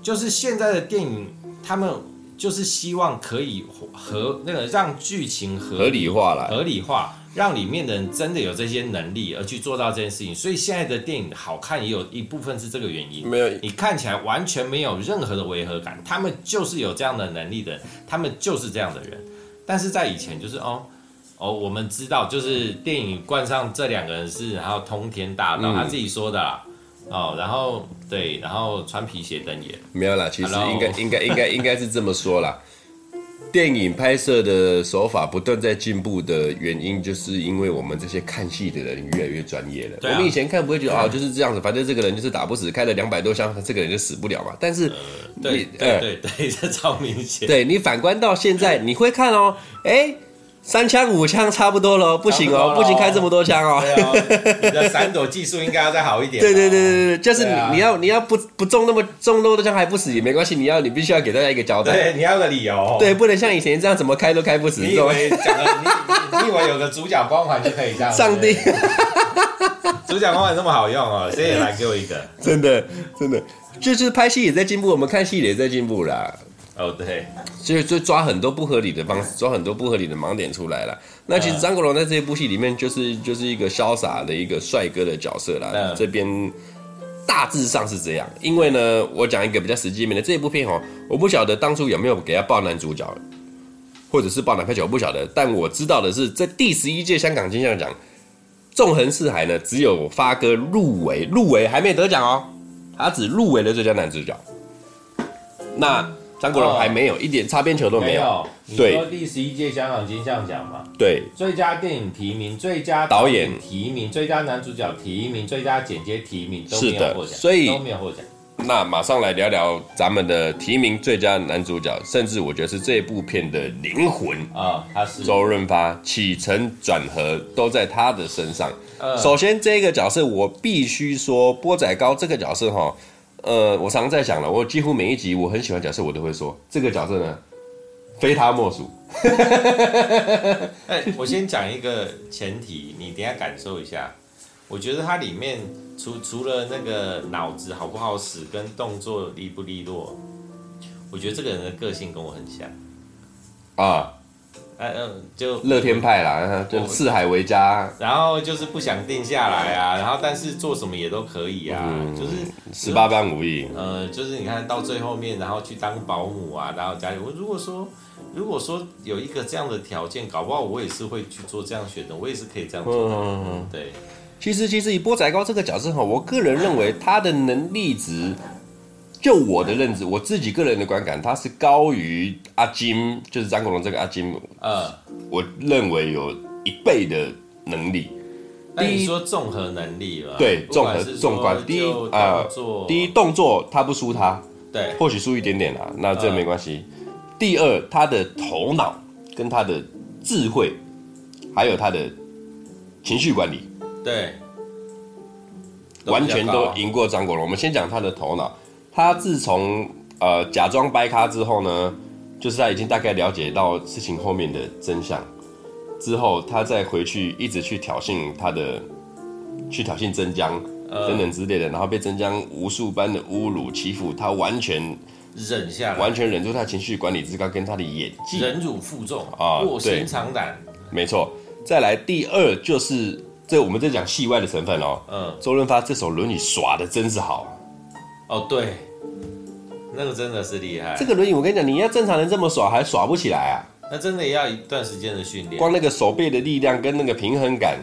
就是现在的电影，他们就是希望可以合那个让剧情合合理化了，合理化。让里面的人真的有这些能力而去做到这件事情，所以现在的电影好看也有一部分是这个原因。没有，你看起来完全没有任何的违和感，他们就是有这样的能力的人，他们就是这样的人。但是在以前就是哦哦，我们知道就是电影冠上这两个人是然后通天大道，他自己说的啦哦，然后对，然后穿皮鞋瞪眼。没有啦，其实应该应该应该应该是这么说啦。电影拍摄的手法不断在进步的原因，就是因为我们这些看戏的人越来越专业了。啊、我们以前看不会觉得啊、哦，就是这样子，反正这个人就是打不死，开了两百多枪，这个人就死不了嘛。但是，呃、对对对对，这超明显。对你反观到现在，你会看哦，哎。三枪五枪差不多了，不行哦，不行开这么多枪哦。你的闪躲技术应该要再好一点。对对对对对，就是你你要你要不不中那么中那么多枪还不死也没关系，你要你必须要给大家一个交代。对，你要个理由。对，不能像以前这样怎么开都开不死。你以为讲了，你以为有个主角光环就可以这样？上帝，主角光环这么好用哦，谁也来给我一个。真的真的，就是拍戏也在进步，我们看戏也在进步啦。哦，oh, 对，所以就抓很多不合理的方式，抓很多不合理的盲点出来了。那其实张国荣在这一部戏里面，就是就是一个潇洒的一个帅哥的角色啦。Uh, 这边大致上是这样，因为呢，我讲一个比较实际面的这一部片哦，我不晓得当初有没有给他报男主角，或者是报男配角，我不晓得。但我知道的是，在第十一届香港金像奖，纵横四海呢，只有发哥入围，入围还没得奖哦，他只入围了最佳男主角。那。张国荣还没有一点擦边球都没有。对，第十一届香港金像奖嘛？对，最佳电影提名、最佳导演提名、最佳男主角提名、最佳剪接提名都没有获奖，所以都没有获奖。那马上来聊聊咱们的提名最佳男主角，甚至我觉得是这部片的灵魂啊，他是周润发，起承转合都在他的身上。首先这个角色我必须说，波仔高这个角色哈。呃，我常常在想了，我几乎每一集我很喜欢角色，我都会说这个角色呢，非他莫属。哎，我先讲一个前提，你等下感受一下。我觉得它里面除除了那个脑子好不好使，跟动作利不利落，我觉得这个人的个性跟我很像啊。嗯嗯，就乐天派啦，就四海为家，然后就是不想定下来啊，然后但是做什么也都可以啊，嗯、就是十八般武艺。呃，就是你看到最后面，然后去当保姆啊，然后家里，我如果说如果说有一个这样的条件，搞不好我也是会去做这样选择，我也是可以这样做。嗯，对。其实其实以波仔糕这个角色哈，我个人认为他的能力值。就我的认知，我自己个人的观感，他是高于阿金，就是张国荣这个阿金。呃，我认为有一倍的能力。那你说综合能力了？对，综合纵观。第一啊，第一动作他不输他，对，或许输一点点啦，那这没关系。呃、第二，他的头脑跟他的智慧，还有他的情绪管理，对，完全都赢过张国荣。我们先讲他的头脑。他自从呃假装掰咖之后呢，就是他已经大概了解到事情后面的真相，之后他再回去一直去挑衅他的，去挑衅曾江等等之类的，然后被曾江无数般的侮辱欺负，他完全忍下来，完全忍住他情绪管理之高跟他的演技，忍辱负重啊，卧薪尝胆，没错。再来第二就是这我们在讲戏外的成分哦，嗯，周润发这首《论语》耍的真是好。哦，对，那个真的是厉害。这个轮椅，我跟你讲，你要正常人这么耍，还耍不起来啊。那真的要一段时间的训练。光那个手背的力量跟那个平衡感，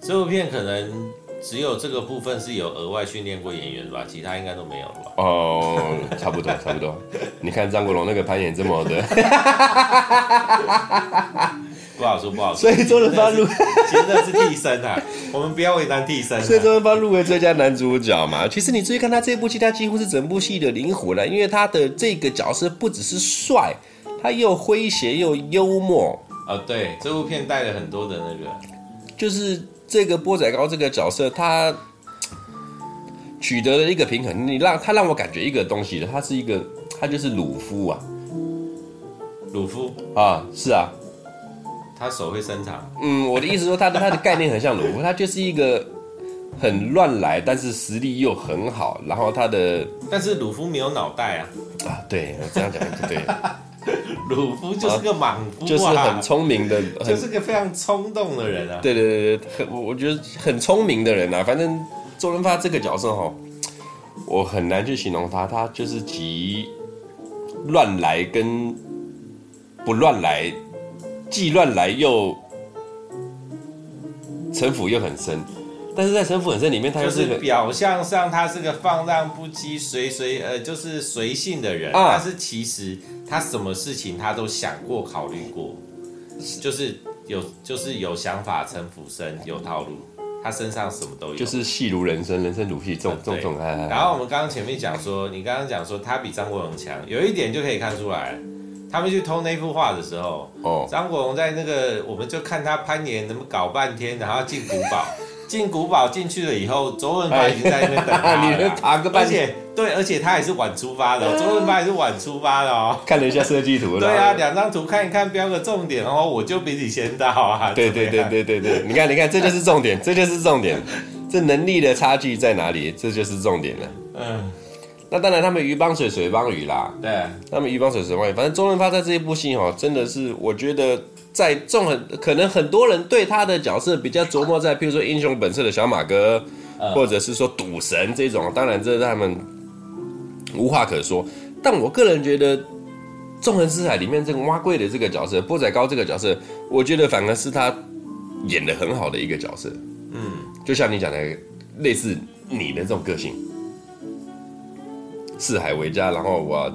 这部片可能只有这个部分是有额外训练过演员吧，其他应该都没有了吧？哦，差不多，差不多。你看张国荣那个攀岩这么的。不好说，不好说。所以周润发入，其实那是替身啊，我们不要为难替身。所以周润发入围最佳男主角嘛。其实你注意看他这部戏，他几乎是整部戏的灵魂了，因为他的这个角色不只是帅，他又诙谐又幽默。哦，对，这部片带了很多的那个，就是这个波仔糕这个角色，他取得了一个平衡。你让他让我感觉一个东西的，他是一个，他就是鲁夫啊，鲁夫啊，是啊。他手会伸长，嗯，我的意思说，他的他的概念很像鲁夫，他就是一个很乱来，但是实力又很好，然后他的，但是鲁夫没有脑袋啊，啊，对，我这样讲就对，鲁夫就是个莽夫，啊，就是很聪明的，就是个非常冲动的人啊，对对对对，很我觉得很聪明的人啊，反正周润发这个角色哈，我很难去形容他，他就是集乱来跟不乱来。既乱来又城府又很深，但是在城府很深里面，他又是，就是表象上他是个放荡不羁、随随呃就是随性的人，啊、但是其实他什么事情他都想过、考虑过，就是有就是有想法、城府深、有套路，他身上什么都有，就是戏如人生，人生如戏，重重重。然后我们刚刚前面讲说，你刚刚讲说他比张国荣强，有一点就可以看出来。他们去偷那幅画的时候，哦，张国荣在那个，我们就看他攀岩，怎么搞半天，然后进古堡，进古堡进去了以后，周润发已经在那边等他了，你爬个半天，对，而且他也是晚出发的，周润发也是晚出发的哦。看了一下设计图，对啊，两张图看一看，标个重点哦，我就比你先到啊。对对对对对对，你看你看，这就是重点，这就是重点，这能力的差距在哪里？这就是重点了。嗯。那当然，他们鱼帮水，水帮鱼啦。对，他们鱼帮水，水帮鱼。反正周润发在这一部戏哈，真的是我觉得在众很可能很多人对他的角色比较琢磨在，譬如说《英雄本色》的小马哥，或者是说赌神这种。当然，这是他们无话可说。但我个人觉得，《纵横四海》里面这个挖贵的这个角色，波仔高这个角色，我觉得反而是他演的很好的一个角色。嗯，就像你讲的，类似你的这种个性。四海为家，然后我，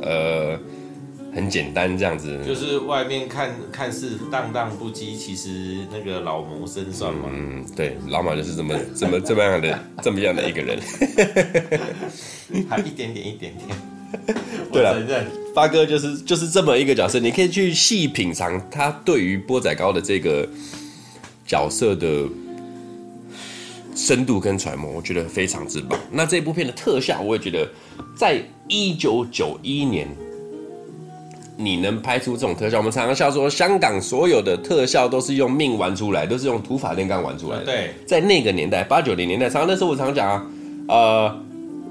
呃，很简单这样子，就是外面看看似荡荡不羁，其实那个老谋深算嘛。嗯，对，老马就是这么这么这么样的这么样的一个人，还一点点一点点。对了，发哥就是就是这么一个角色，你可以去细品尝他对于波仔糕的这个角色的。深度跟揣摩，我觉得非常之棒。那这部片的特效，我也觉得，在一九九一年你能拍出这种特效？我们常常笑说，香港所有的特效都是用命玩出来，都是用土法炼钢玩出来的。对，在那个年代，八九零年代，常常那时候我常讲啊，呃，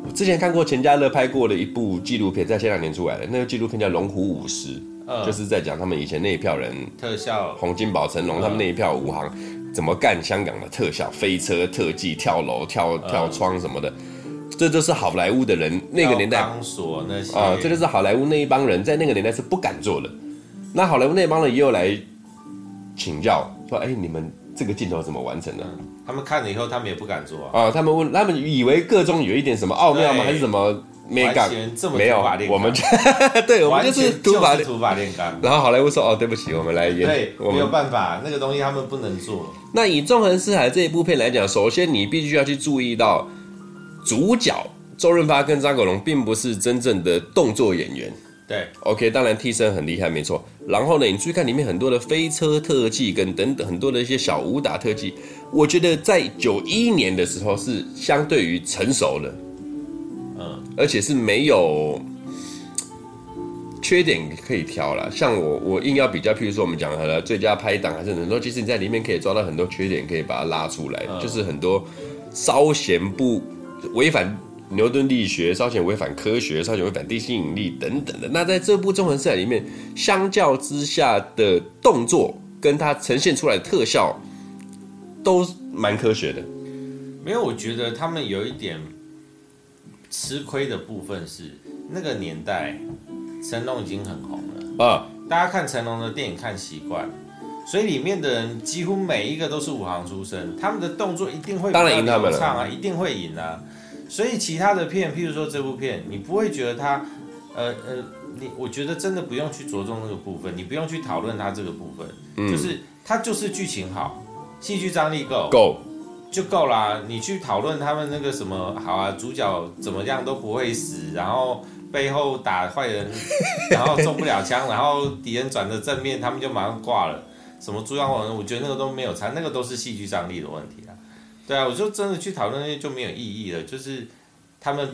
我之前看过钱嘉乐拍过的一部纪录片，在前两年出来的，那个纪录片叫《龙虎武师》，呃，就是在讲他们以前那一票人特效，洪金宝、成龙他们那一票武行怎么干香港的特效、飞车特技、跳楼、跳跳窗什么的。这就是好莱坞的人那个年代，钢索那些啊，这就是好莱坞那一帮人在那个年代是不敢做的。那好莱坞那帮人也有来请教，说：“哎，你们这个镜头怎么完成的？”他们看了以后，他们也不敢做啊。他们问，他们以为个中有一点什么奥妙吗？还是什么没敢？没有，我们 对，我们就是土法土法炼钢。然后好莱坞说：“哦，对不起，我们来演。”对，没有办法，那个东西他们不能做。那以《纵横四海》这一部片来讲，首先你必须要去注意到。主角周润发跟张国荣并不是真正的动作演员，对，OK，当然替身很厉害，没错。然后呢，你去看里面很多的飞车特技跟等等很多的一些小武打特技，我觉得在九一年的时候是相对于成熟的，嗯，而且是没有缺点可以挑了。像我，我硬要比较，譬如说我们讲的最佳拍档还是很多，其实你在里面可以抓到很多缺点，可以把它拉出来，嗯、就是很多稍嫌不。违反牛顿力学，稍显违反科学，稍显违反地心引力等等的。那在这部《纵横四海》里面，相较之下的动作跟它呈现出来的特效，都蛮科学的。没有，我觉得他们有一点吃亏的部分是，那个年代成龙已经很红了。啊，大家看成龙的电影看习惯。所以里面的人几乎每一个都是武行出身，他们的动作一定会比较流畅啊，一定会赢啊。所以其他的片，譬如说这部片，你不会觉得他，呃呃，你我觉得真的不用去着重那个部分，你不用去讨论他这个部分，嗯、就是他就是剧情好，戏剧张力够够就够啦。你去讨论他们那个什么好啊，主角怎么样都不会死，然后背后打坏人，然后中不了枪，然后敌人转的正面，他们就马上挂了。什么朱阳红，我觉得那个都没有差，那个都是戏剧张力的问题啊。对啊，我就真的去讨论那些就没有意义了。就是他们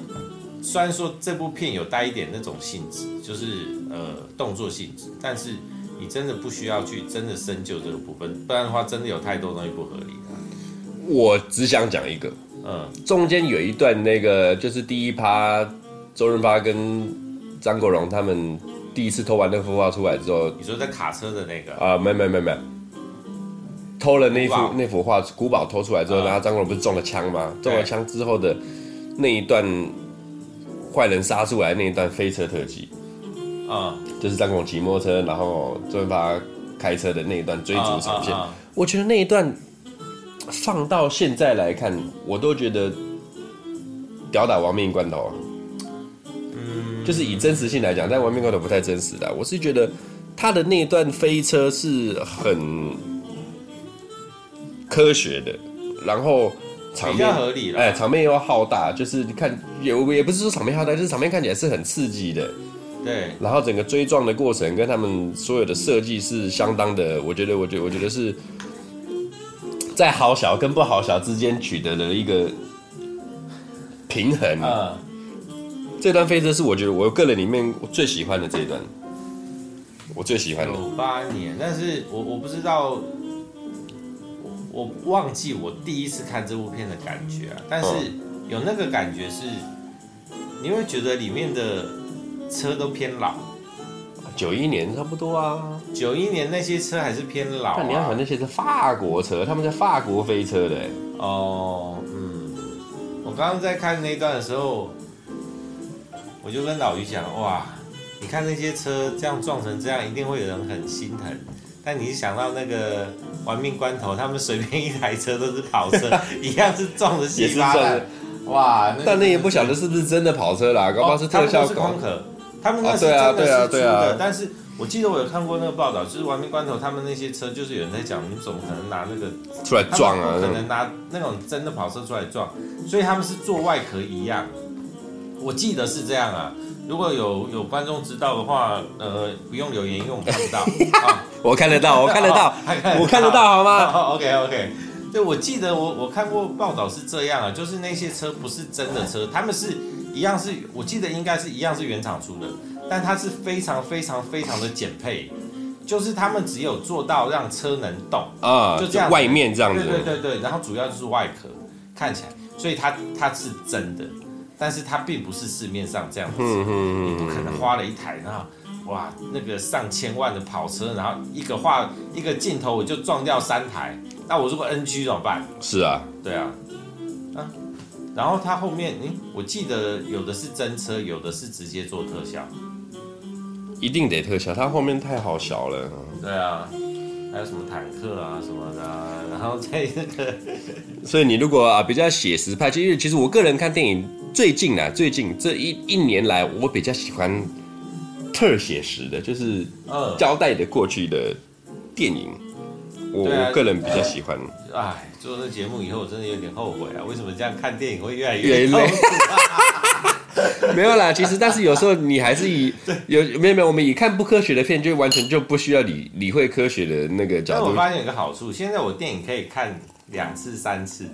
虽然说这部片有带一点那种性质，就是呃动作性质，但是你真的不需要去真的深究这个部分，不然的话真的有太多东西不合理了。我只想讲一个，嗯，中间有一段那个就是第一趴，周润发跟张国荣他们。第一次偷完那幅画出来之后，你说在卡车的那个？啊？没没没没，偷了那幅那幅画，古堡偷出来之后，然后张国荣不是中了枪吗？中了枪之后的那一段坏人杀出来那一段飞车特技，啊，就是张国荣骑摩托车，然后周润发开车的那一段追逐场面，我觉得那一段放到现在来看，我都觉得屌打亡命关头。嗯就是以真实性来讲，但《亡命关头》不太真实的。我是觉得他的那段飞车是很科学的，然后场面合理了，哎，场面又浩大，就是你看也也不是说场面浩大，就是场面看起来是很刺激的。对，然后整个追撞的过程跟他们所有的设计是相当的，我觉得，我觉得，我觉得是在好小跟不好小之间取得的一个平衡。啊这段飞车是我觉得我个人里面我最喜欢的这一段，我最喜欢的。九八年，但是我我不知道，我忘记我第一次看这部片的感觉啊。但是有那个感觉是，你会觉得里面的车都偏老。九一年差不多啊，九一年那些车还是偏老啊。但你要想那些是法国车，他们在法国飞车的。哦，嗯，我刚刚在看那一段的时候。我就跟老于讲，哇，你看那些车这样撞成这样，一定会有人很心疼。但你想到那个玩命关头，他们随便一台车都是跑车，一样是撞的稀巴烂。哇，那个、但那也不晓得是不是真的跑车啦，搞不好是特效。是空壳，他们那是真的是租的。但是我记得我有看过那个报道，就是玩命关头他们那些车，就是有人在讲，你怎么可能拿那个出来撞啊？可能拿那种真的跑车出来撞，所以他们是做外壳一样。我记得是这样啊，如果有有观众知道的话，呃，不用留言，因为我们看不到。啊、我看得到，我看得到，我看得到，好吗？OK OK，对，我记得我我看过报道是这样啊，就是那些车不是真的车，他们是一样是，我记得应该是一样是原厂出的，但它是非常非常非常的简配，就是他们只有做到让车能动啊，就这样，外面这样子，对对对对，然后主要就是外壳看起来，所以它它是真的，但是它并不是市面上这样子，你不可能花了一台然后哇那个上千万的跑车，然后一个画一个镜头我就撞掉三台，那我如果 NG 怎么办？是啊，对啊，啊。然后它后面，嗯，我记得有的是真车，有的是直接做特效，一定得特效，它后面太好笑了。对啊，还有什么坦克啊什么的，然后在那个，所以你如果啊比较写实派，其实其实我个人看电影最近啊，最近这一一年来，我比较喜欢特写实的，就是交代的过去的电影，我我个人比较喜欢。哎。做这节目以后，我真的有点后悔啊！为什么这样看电影会越来越累？没有啦，其实但是有时候你还是以有没有没有，我们以看不科学的片，就完全就不需要理理会科学的那个角度。但我发现有个好处，现在我电影可以看两次三次，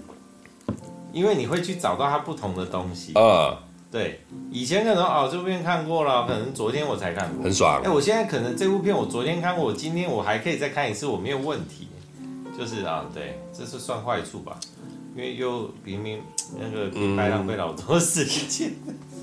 因为你会去找到它不同的东西。呃，对，以前可能哦这部片看过了，可能昨天我才看过，很爽。哎，我现在可能这部片我昨天看过，我今天我还可以再看一次，我没有问题。就是啊，对，这是算坏处吧，因为又明明那个白浪费老多时间，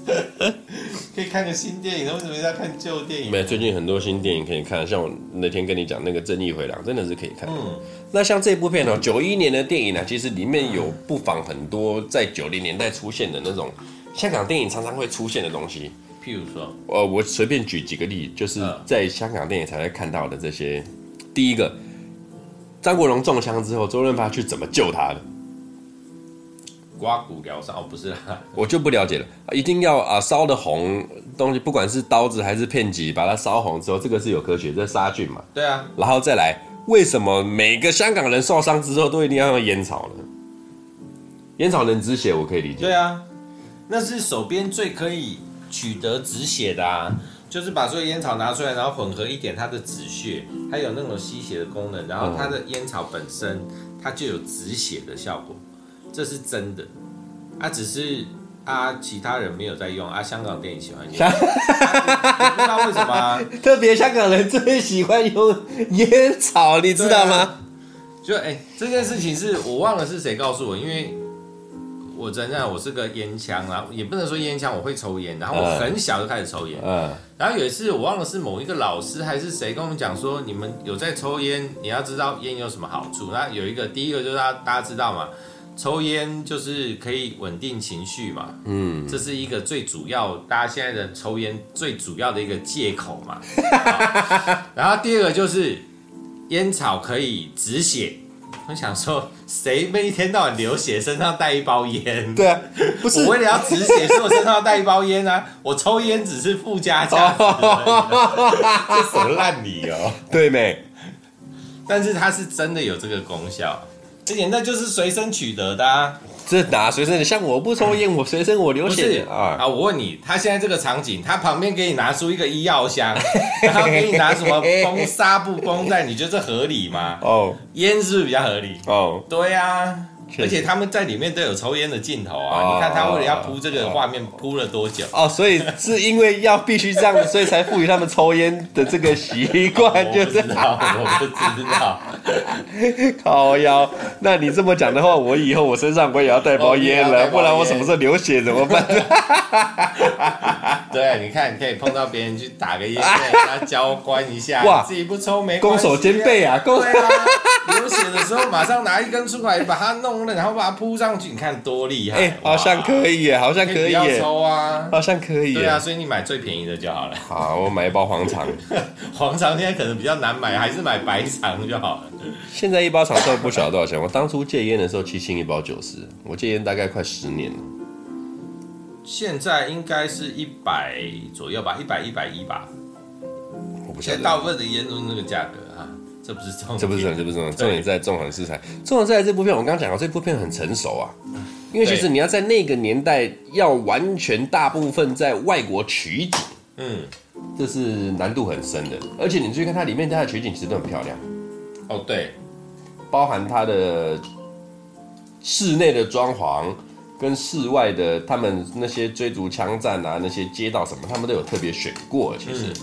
嗯、可以看个新电影，为什么要看旧电影？没有，最近很多新电影可以看，像我那天跟你讲那个《正义回廊》，真的是可以看。嗯，那像这部片呢，九一年的电影呢，其实里面有不妨很多在九零年代出现的那种香港电影常常会出现的东西，譬如说，呃，我随便举几个例，就是在香港电影才会看到的这些，第一个。张国荣中枪之后，周润发去怎么救他的？刮骨疗伤哦，不是啦，我就不了解了。一定要啊烧的红东西，不管是刀子还是片剂，把它烧红之后，这个是有科学，这杀菌嘛。对啊，然后再来，为什么每个香港人受伤之后都一定要用烟草呢？烟草能止血，我可以理解。对啊，那是手边最可以取得止血的啊。就是把所有烟草拿出来，然后混合一点它的止血，它有那种吸血的功能，然后它的烟草本身它就有止血的效果，这是真的。啊，只是啊，其他人没有在用啊，香港电影喜欢用，啊、不知道为什么、啊，特别香港人最喜欢用烟草，你知道吗？啊、就哎、欸，这件事情是我忘了是谁告诉我，因为。我承认我是个烟枪，然后也不能说烟枪，我会抽烟，然后我很小就开始抽烟。嗯，然后有一次我忘了是某一个老师还是谁跟我们讲说，你们有在抽烟，你要知道烟有什么好处。那有一个第一个就是大家大家知道嘛，抽烟就是可以稳定情绪嘛。嗯，这是一个最主要，大家现在的抽烟最主要的一个借口嘛。然后第二个就是烟草可以止血。我想说，谁每一天到晚流血，身上带一包烟？对啊，不是我为了要止血，所以我身上要带一包烟啊！我抽烟只是附加价值，这什么烂理由？对没？但是它是真的有这个功效，而且那就是随身取得的啊。这哪随身的？像我不抽烟，我随身我流血啊！啊，我问你，他现在这个场景，他旁边给你拿出一个医药箱，然后给你拿什么绷纱布绷带，你觉得这合理吗？哦，烟是不是比较合理？哦，对呀、啊。而且他们在里面都有抽烟的镜头啊！哦、你看他为了要铺这个画面铺了多久？哦，所以是因为要必须这样子，所以才赋予他们抽烟的这个习惯，就是。我不知道，靠腰。那你这么讲的话，我以后我身上我也要带包烟了，不然我什么时候流血怎么办？对，你看，你可以碰到别人去打个烟，跟他交关一下。哇，自己不抽没关系。攻守兼备啊！攻。流血的时候，马上拿一根出来，把它弄了，然后把它铺上去，你看多厉害！哎，好像可以耶，好像可以耶。可以抽啊，好像可以。对啊，所以你买最便宜的就好了。好，我买一包黄肠。黄肠现在可能比较难买，还是买白肠就好了。现在一包长寿不晓得多少钱。我当初戒烟的时候，七星一包九十。我戒烟大概快十年了。现在应该是一百左右吧，一百一百一吧。我不晓得。现在大部分的烟都是那个价格。这不是重点，这不是重点，这不是重点，重点在纵横四彩。纵横四彩这部片，我刚刚讲过，这部片很成熟啊。因为其实你要在那个年代，要完全大部分在外国取景，嗯，这是难度很深的。而且你注意看它里面它的取景其实都很漂亮。哦，对，包含它的室内的装潢，跟室外的他们那些追逐枪战啊，那些街道什么，他们都有特别选过。其实、嗯、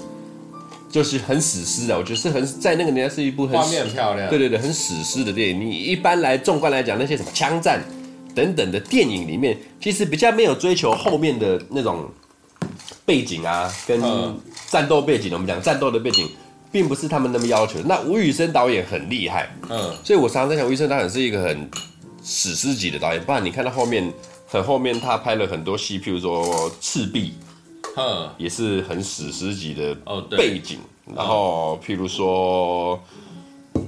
就是很史诗的，我觉得是很在那个年代是一部很画面很漂亮，对对对，很史诗的电影。你一般来纵观来讲，那些什么枪战等等的电影里面，其实比较没有追求后面的那种背景啊，跟战斗背景。我们讲战斗的背景，并不是他们那么要求。那吴宇森导演很厉害，嗯，所以我常常在想，吴宇森导演是一个很。史诗级的导演，不然你看到后面很后面，他拍了很多戏，譬如说《赤壁》，呵，也是很史诗级的背景。哦、然后譬如说《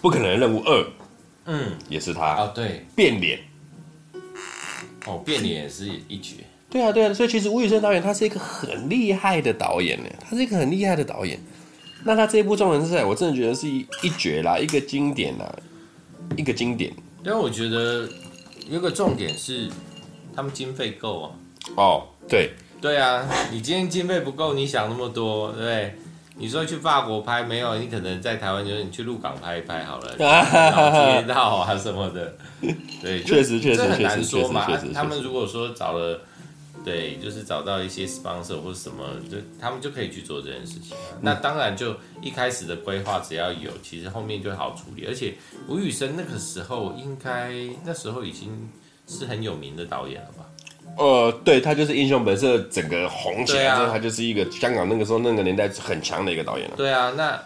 不可能的任务二》，嗯，也是他。哦，对，变脸，哦，变脸也是一绝。对啊，对啊，所以其实吴宇森导演他是一个很厉害的导演呢，他是一个很厉害的导演。那他这一部《众人之赛》，我真的觉得是一一绝啦，一个经典啦，一个经典。因为我觉得有个重点是，他们经费够啊。哦，对，对啊，你今天经费不够，你想那么多，对不对？你说去法国拍没有？你可能在台湾就是你去鹿港拍一拍好了，街道啊什么的。对，确实确实这很难说嘛。他们如果说找了。对，就是找到一些 sponsor 或者什么，就他们就可以去做这件事情。嗯、那当然，就一开始的规划只要有，其实后面就好处理。而且吴宇森那个时候应该那时候已经是很有名的导演了吧？呃，对，他就是《英雄本色》整个红起来之后，啊、他就是一个香港那个时候那个年代很强的一个导演了。对啊，那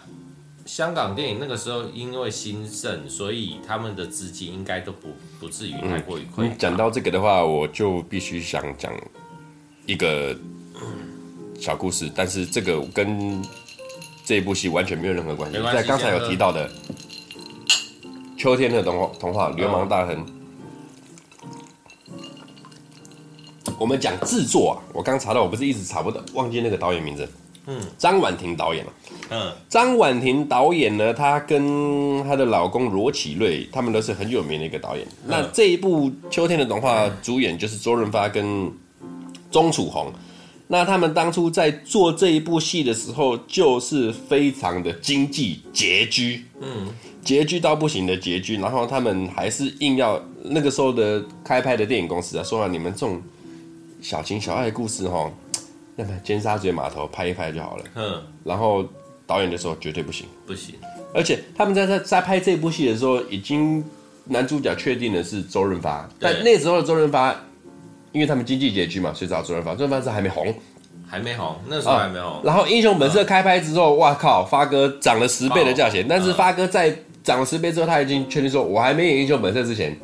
香港电影那个时候因为兴盛，所以他们的资金应该都不不至于太过于亏。讲、嗯、到这个的话，我就必须想讲。一个小故事，但是这个跟这一部戏完全没有任何关系。关在刚才有提到的秋天的童话，童话《流氓大亨》嗯，我们讲制作啊，我刚查到，我不是一直查不到，忘记那个导演名字。嗯，张婉婷导演。嗯，张婉婷导演呢，她跟她的老公罗启瑞，他们都是很有名的一个导演。嗯、那这一部《秋天的童话》主演就是周润发跟。钟楚红，那他们当初在做这一部戏的时候，就是非常的经济拮据，嗯，拮据到不行的拮据。然后他们还是硬要那个时候的开拍的电影公司啊，说啊，你们这种小情小爱的故事哈，那么尖沙咀码头拍一拍就好了，嗯。然后导演就说绝对不行，不行。而且他们在在在拍这部戏的时候，已经男主角确定的是周润发，但那时候的周润发。因为他们经济拮据嘛，所以找周润发。周润发是还没红，还没红，那时候还没红。啊、然后《英雄本色》开拍之后，哇靠，发哥涨了十倍的价钱。哦、但是发哥在涨了十倍之后，他已经确定说，我还没演《英雄本色》之前，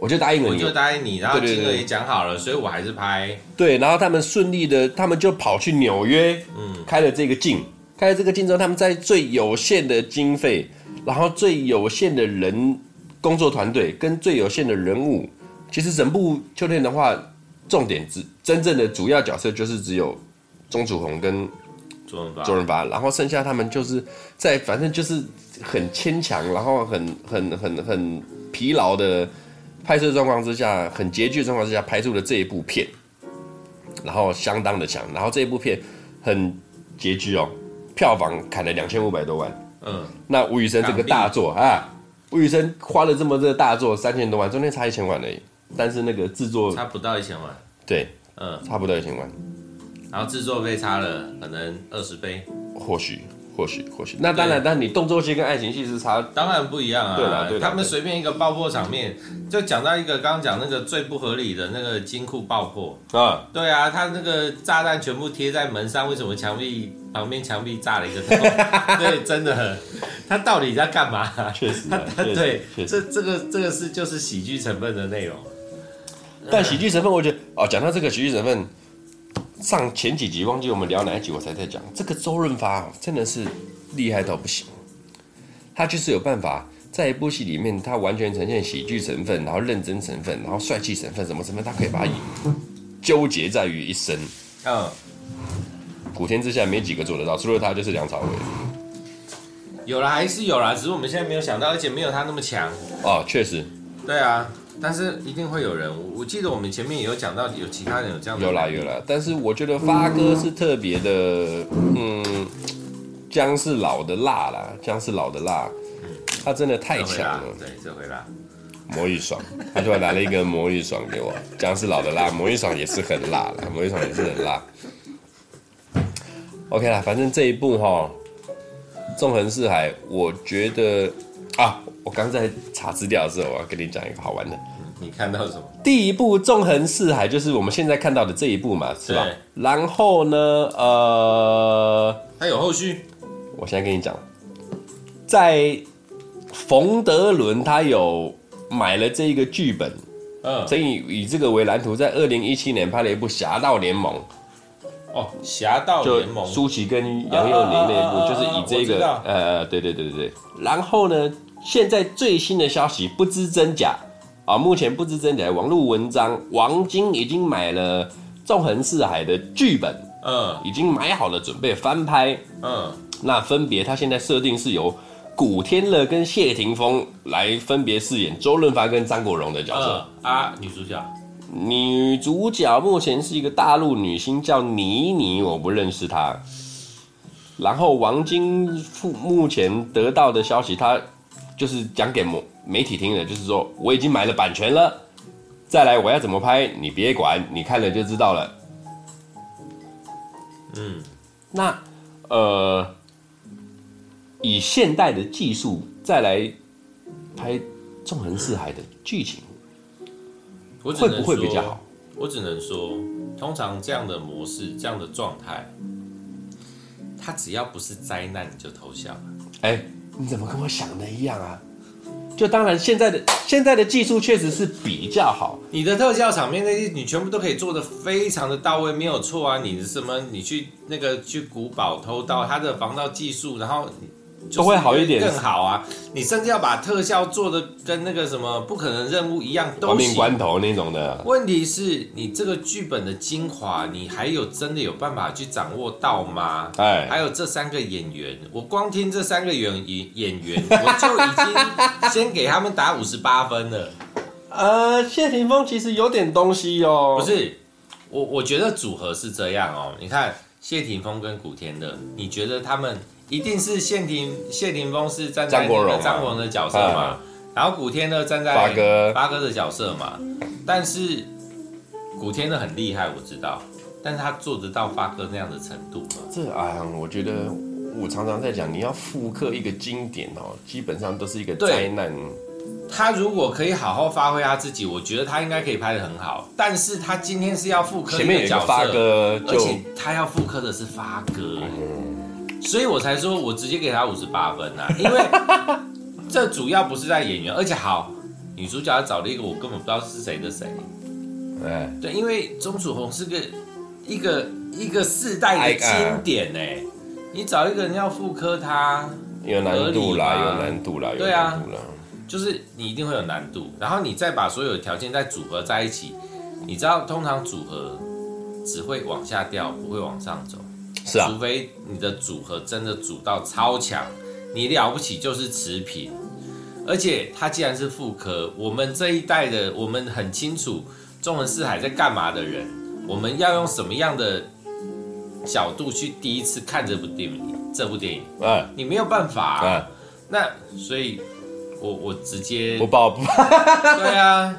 我就答应了你，我就答应你，然后金额也讲好了，所以我还是拍。对，然后他们顺利的，他们就跑去纽约，嗯，开了这个镜，开了这个镜之后，他们在最有限的经费，然后最有限的人工作团队跟最有限的人物。其实整部秋天的话，重点只真正的主要角色就是只有钟楚红跟周润发，周润发，然后剩下他们就是在反正就是很牵强，然后很很很很疲劳的拍摄状况之下，很拮据的状况之下拍出了这一部片，然后相当的强，然后这一部片很拮据哦，票房砍了两千五百多万，嗯，那吴宇森这个大作啊，吴宇森花了这么这个大作三千多万，中间差一千万而已。但是那个制作差不到一千万，对，嗯，差不到一千万，然后制作费差了可能二十倍，或许，或许，或许。那当然，但你动作戏跟爱情戏是差，当然不一样啊。对啦，对，他们随便一个爆破场面，就讲到一个刚刚讲那个最不合理的那个金库爆破啊，对啊，他那个炸弹全部贴在门上，为什么墙壁旁边墙壁炸了一个洞？对，真的，他到底在干嘛？确实，他对，这这个这个是就是喜剧成分的内容。但喜剧成分，我觉得哦，讲到这个喜剧成分，上前几集忘记我们聊哪一集，我才在讲这个周润发真的是厉害到不行，他就是有办法在一部戏里面，他完全呈现喜剧成分，然后认真成分，然后帅气成分，什么成分，他可以把它纠结在于一身。嗯，古天之下没几个做得到，除了他就是梁朝伟。有了还是有了，只是我们现在没有想到，而且没有他那么强。哦，确实。对啊。但是一定会有人，我记得我们前面也有讲到，有其他人有这样的。有啦有啦，但是我觉得发哥是特别的，嗯，姜是老的辣啦，姜是老的辣，他真的太强了。对，这回辣。魔芋爽，他就拿了一个魔芋爽给我，姜是老的辣，魔芋爽也是很辣的，魔芋爽也是很辣。OK 啦，反正这一步哈，《纵横四海》，我觉得啊，我刚在查资料的时候，我要跟你讲一个好玩的。你看到什么？第一部《纵横四海》就是我们现在看到的这一部嘛，是吧？然后呢，呃，还有后续。我现在跟你讲，在冯德伦他有买了这一个剧本，嗯，所以以这个为蓝图，在二零一七年拍了一部《侠盗联盟》。哦，《侠盗联盟》舒淇跟杨佑宁那一部，就是以这个，呃，对对对对对。然后呢，现在最新的消息不知真假。啊，目前不知真假，网络文章，王晶已经买了《纵横四海》的剧本，嗯，已经买好了，准备翻拍，嗯，那分别他现在设定是由古天乐跟谢霆锋来分别饰演周润发跟张国荣的角色，嗯、啊，女主角，女主角目前是一个大陆女星，叫倪妮，我不认识她。然后王晶目前得到的消息，他就是讲给某。媒体听的就是说，我已经买了版权了，再来我要怎么拍你别管，你看了就知道了。嗯，那呃，以现代的技术再来拍《纵横四海》的剧情，会不会比较好？我只能说，通常这样的模式、这样的状态，它只要不是灾难，你就偷笑了。哎、欸，你怎么跟我想的一样啊？就当然，现在的现在的技术确实是比较好，你的特效场面那些你全部都可以做的非常的到位，没有错啊。你的什么，你去那个去古堡偷盗，他的防盗技术，然后。都会好一点，更好啊！你甚至要把特效做的跟那个什么不可能任务一样，都亡命关头那种的。问题是你这个剧本的精华，你还有真的有办法去掌握到吗？哎，还有这三个演员，我光听这三个演演演员，我就已经 先给他们打五十八分了。呃，谢霆锋其实有点东西哦。不是，我我觉得组合是这样哦。你看谢霆锋跟古天乐，你觉得他们？一定是谢霆谢霆锋是站在张国荣的角色嘛，然后古天乐站在发哥发哥的角色嘛，但是古天乐很厉害，我知道，但是他做得到发哥那样的程度吗？这啊，我觉得我常常在讲，你要复刻一个经典哦，基本上都是一个灾难。他如果可以好好发挥他自己，我觉得他应该可以拍的很好。但是他今天是要复刻一个角色，发哥，而且他要复刻的是发哥。嗯所以我才说，我直接给他五十八分呐、啊，因为这主要不是在演员，而且好，女主角找了一个我根本不知道是谁的谁，对对，因为钟楚红是个一个一个世代的经典哎，你找一个人要复刻他，有难度啦，有难度啦，有难度啦，对啊，就是你一定会有难度，然后你再把所有的条件再组合在一起，你知道，通常组合只会往下掉，不会往上走。是啊，除非你的组合真的组到超强，你了不起就是持平。而且他既然是副科，我们这一代的我们很清楚《中文四海》在干嘛的人，我们要用什么样的角度去第一次看这部电影？这部电影，嗯，你没有办法、啊，嗯，那所以我我直接不报不，对啊，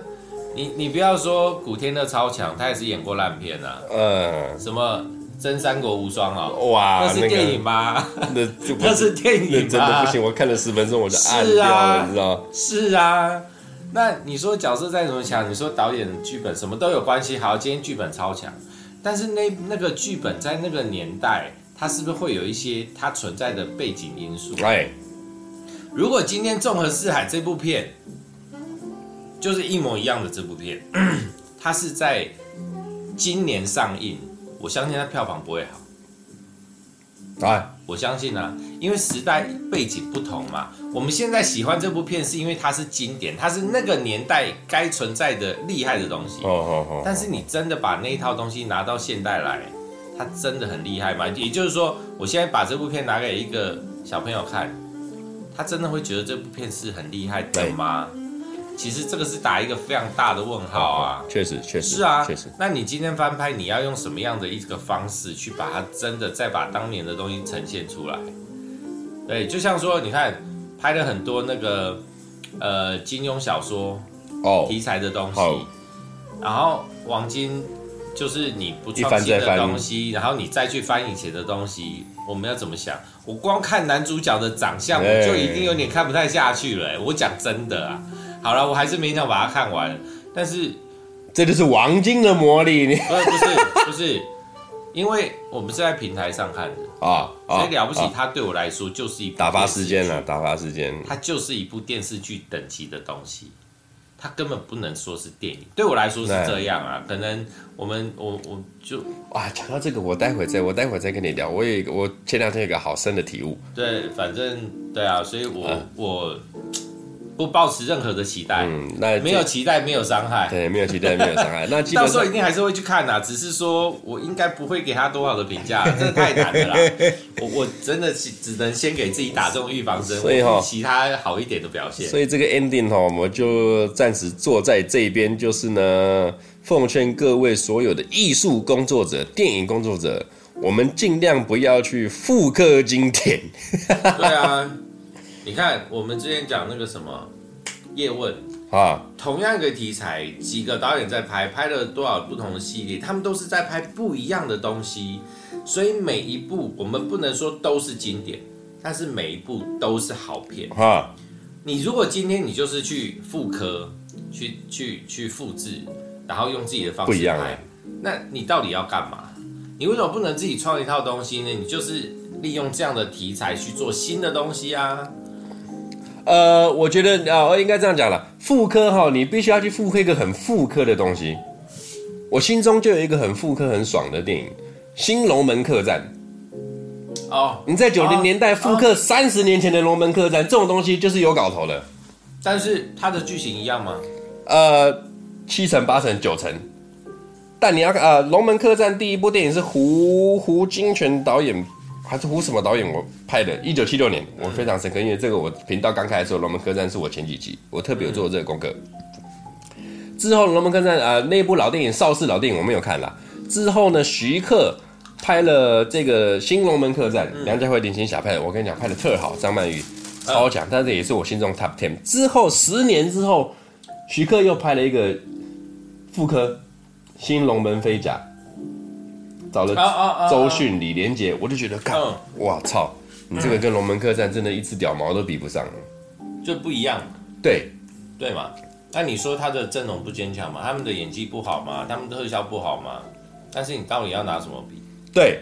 你你不要说古天乐超强，他也是演过烂片啊，嗯，什么？真三国无双啊！哇，那是电影吗？那就 那是电影吗？真的不行，我看了十分钟我就按掉了，你知道？是啊，那你说角色再怎么强，你说导演剧本什么都有关系。好，今天剧本超强，但是那那个剧本在那个年代，它是不是会有一些它存在的背景因素？对。如果今天《纵横四海》这部片就是一模一样的这部片，它是在今年上映。我相信它票房不会好，啊，我相信啊，因为时代背景不同嘛。我们现在喜欢这部片，是因为它是经典，它是那个年代该存在的厉害的东西。哦哦哦。但是你真的把那一套东西拿到现代来，它真的很厉害吗？也就是说，我现在把这部片拿给一个小朋友看，他真的会觉得这部片是很厉害的吗？其实这个是打一个非常大的问号啊！确实，确实是啊，确实。那你今天翻拍，你要用什么样的一个方式去把它真的再把当年的东西呈现出来？对，就像说，你看拍了很多那个呃金庸小说哦，题材的东西，然后王晶就是你不创新的东西，然后你再去翻以前的东西，我们要怎么想？我光看男主角的长相，我就已经有点看不太下去了。我讲真的啊，好了，我还是勉强把它看完，但是这就是王晶的魔力，你不是不是不是，因为我们是在平台上看的。啊，所以了不起，它对我来说就是一部打发时间了，打发时间。它就是一部电视剧等级的东西，它根本不能说是电影。对我来说是这样啊，可能我们我我就哇，讲到这个，我待会再我待会再跟你聊。我有一个，我前两天有一个好深的体悟。对，反正对啊，所以我、嗯、我。不抱持任何的期待，嗯，那没有期待，没有伤害，对，没有期待，没有伤害。那到时候一定还是会去看呐，只是说我应该不会给他多少的评价，真的太难了啦。我我真的只只能先给自己打这种预防针，所以哈，其他好一点的表现。所以这个 ending 哈，我们就暂时坐在这边，就是呢，奉劝各位所有的艺术工作者、电影工作者，我们尽量不要去复刻经典。对啊。你看，我们之前讲那个什么叶问啊，同样一个题材，几个导演在拍，拍了多少不同的系列，他们都是在拍不一样的东西，所以每一部我们不能说都是经典，但是每一部都是好片啊。你如果今天你就是去复刻，去去去复制，然后用自己的方式拍，那你到底要干嘛？你为什么不能自己创一套东西呢？你就是利用这样的题材去做新的东西啊。呃，我觉得啊，我应该这样讲了，复刻哈，你必须要去复刻一个很复刻的东西。我心中就有一个很复刻、很爽的电影《新龙门客栈》。哦，你在九零年代复刻三十年前的龙门客栈，这种东西就是有搞头的。但是它的剧情一样吗？呃，七成、八成、九成。但你要看啊，呃，《龙门客栈》第一部电影是胡胡金铨导演。还是胡什么导演我拍的，一九七六年，我非常深刻，因为这个我频道刚开的时候，《龙门客栈》是我前几集，我特别有做这个功课。之后，《龙门客栈》啊，那部老电影，邵氏老电影我没有看了。之后呢，徐克拍了这个《新龙门客栈》，梁家辉、林青霞拍的，我跟你讲，拍的特好，张曼玉超强，但是也是我心中 top ten。之后十年之后，徐克又拍了一个妇科《新龙门飞甲》。找了周迅、李连杰，我就觉得，靠，哇操！你这个跟《龙门客栈》真的一只屌毛都比不上，就不一样。对，对嘛？那你说他的阵容不坚强嘛？他们的演技不好嘛？他们的特效不好嘛？但是你到底要拿什么比？对，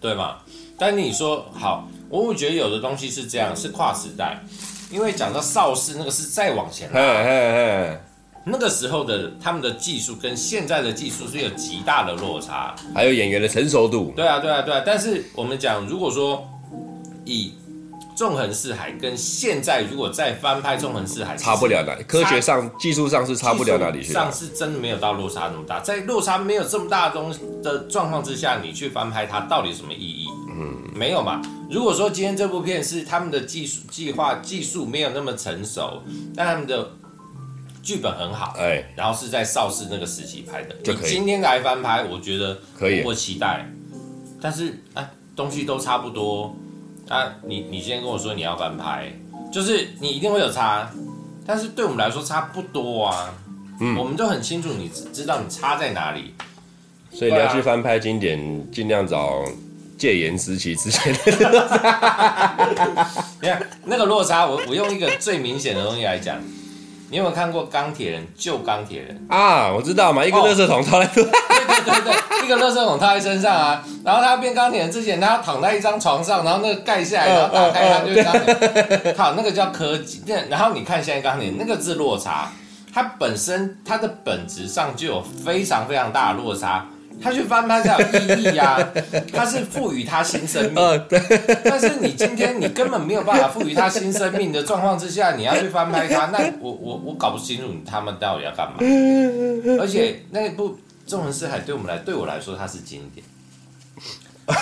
对嘛？但你说好，我会觉得有的东西是这样，是跨时代，因为讲到邵氏那个是再往前拉。那个时候的他们的技术跟现在的技术是有极大的落差，还有演员的成熟度。对啊，对啊，对啊。但是我们讲，如果说以《纵横四海》跟现在如果再翻拍《纵横四海》，差不了哪里，科学上、技术上是差不了哪里去。上是真的没有到落差那么大，在落差没有这么大的东的状况之下，你去翻拍它，到底什么意义？嗯，没有嘛。如果说今天这部片是他们的技术计划技术没有那么成熟，但他们的。剧本很好，哎，然后是在邵氏那个时期拍的。你今天来翻拍，我觉得可以，我期待。但是啊，东西都差不多。啊，你你今天跟我说你要翻拍，就是你一定会有差，但是对我们来说差不多啊。嗯，我们都很清楚，你知道你差在哪里。所以你要去翻拍经典，尽量找戒严时期之前的落差。你看那个落差，我我用一个最明显的东西来讲。你有没有看过钢铁人救钢铁人啊？我知道嘛，一个垃圾桶套在，对对对对，一个垃圾桶套在身上啊。然后他要变钢铁人之前，他要躺在一张床上，然后那个盖下来，然后打开他就钢铁人。靠，那个叫科技。然后你看现在钢铁人那个字落差，它本身它的本质上就有非常非常大的落差。他去翻拍才有意义呀、啊，他是赋予他新生命。但是你今天你根本没有办法赋予他新生命的状况之下，你要去翻拍他，那我我我搞不清楚他们到底要干嘛。而且那部《纵横四海》对我们来对我来说它是经典。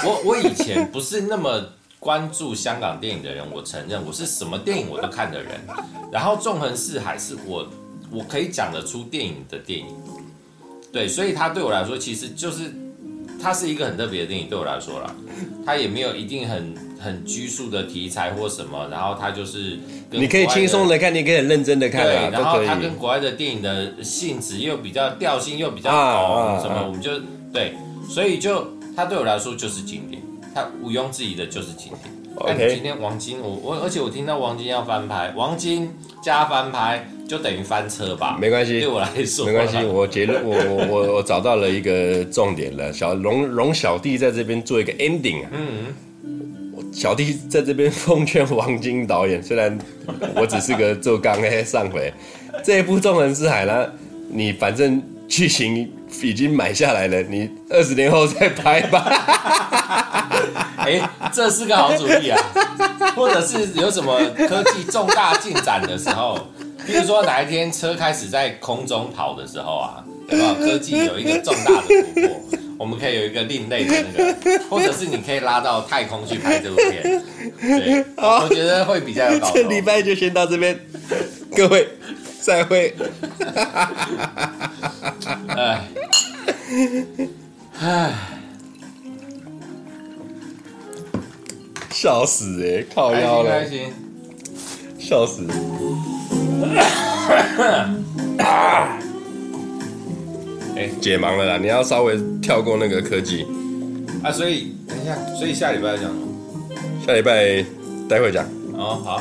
我我以前不是那么关注香港电影的人，我承认我是什么电影我都看的人。然后《纵横四海》是我我可以讲得出电影的电影。对，所以它对我来说，其实就是它是一个很特别的电影。对我来说啦，它也没有一定很很拘束的题材或什么，然后它就是你可以轻松的看，你可以很认真的看，对，然后它跟国外的电影的性质又比较调性又比较高，什么我们就对，所以就它对我来说就是经典，它毋庸置疑的就是经典。但今天王晶，我我而且我听到王晶要翻拍，王晶加翻拍就等于翻车吧？没关系，对我来说没关系。我结论，我我我我找到了一个重点了。小龙龙小弟在这边做一个 ending 啊。嗯。小弟在这边奉劝王晶导演，虽然我只是个做刚哎上回这一部《纵横四海》呢，你反正剧情已经买下来了，你二十年后再拍吧。哎、欸，这是个好主意啊！或者是有什么科技重大进展的时候，比如说哪一天车开始在空中跑的时候啊，有没有科技有一个重大的突破？我们可以有一个另类的那个，或者是你可以拉到太空去拍这部片。对，我觉得会比较有搞头。这礼拜就先到这边，各位再会。哎，哎。笑死哎、欸，靠腰了，开心，笑死。啊！哎，解盲了啦！你要稍微跳过那个科技啊，所以等一下，所以下礼拜讲什么？下礼拜待会讲。哦，好。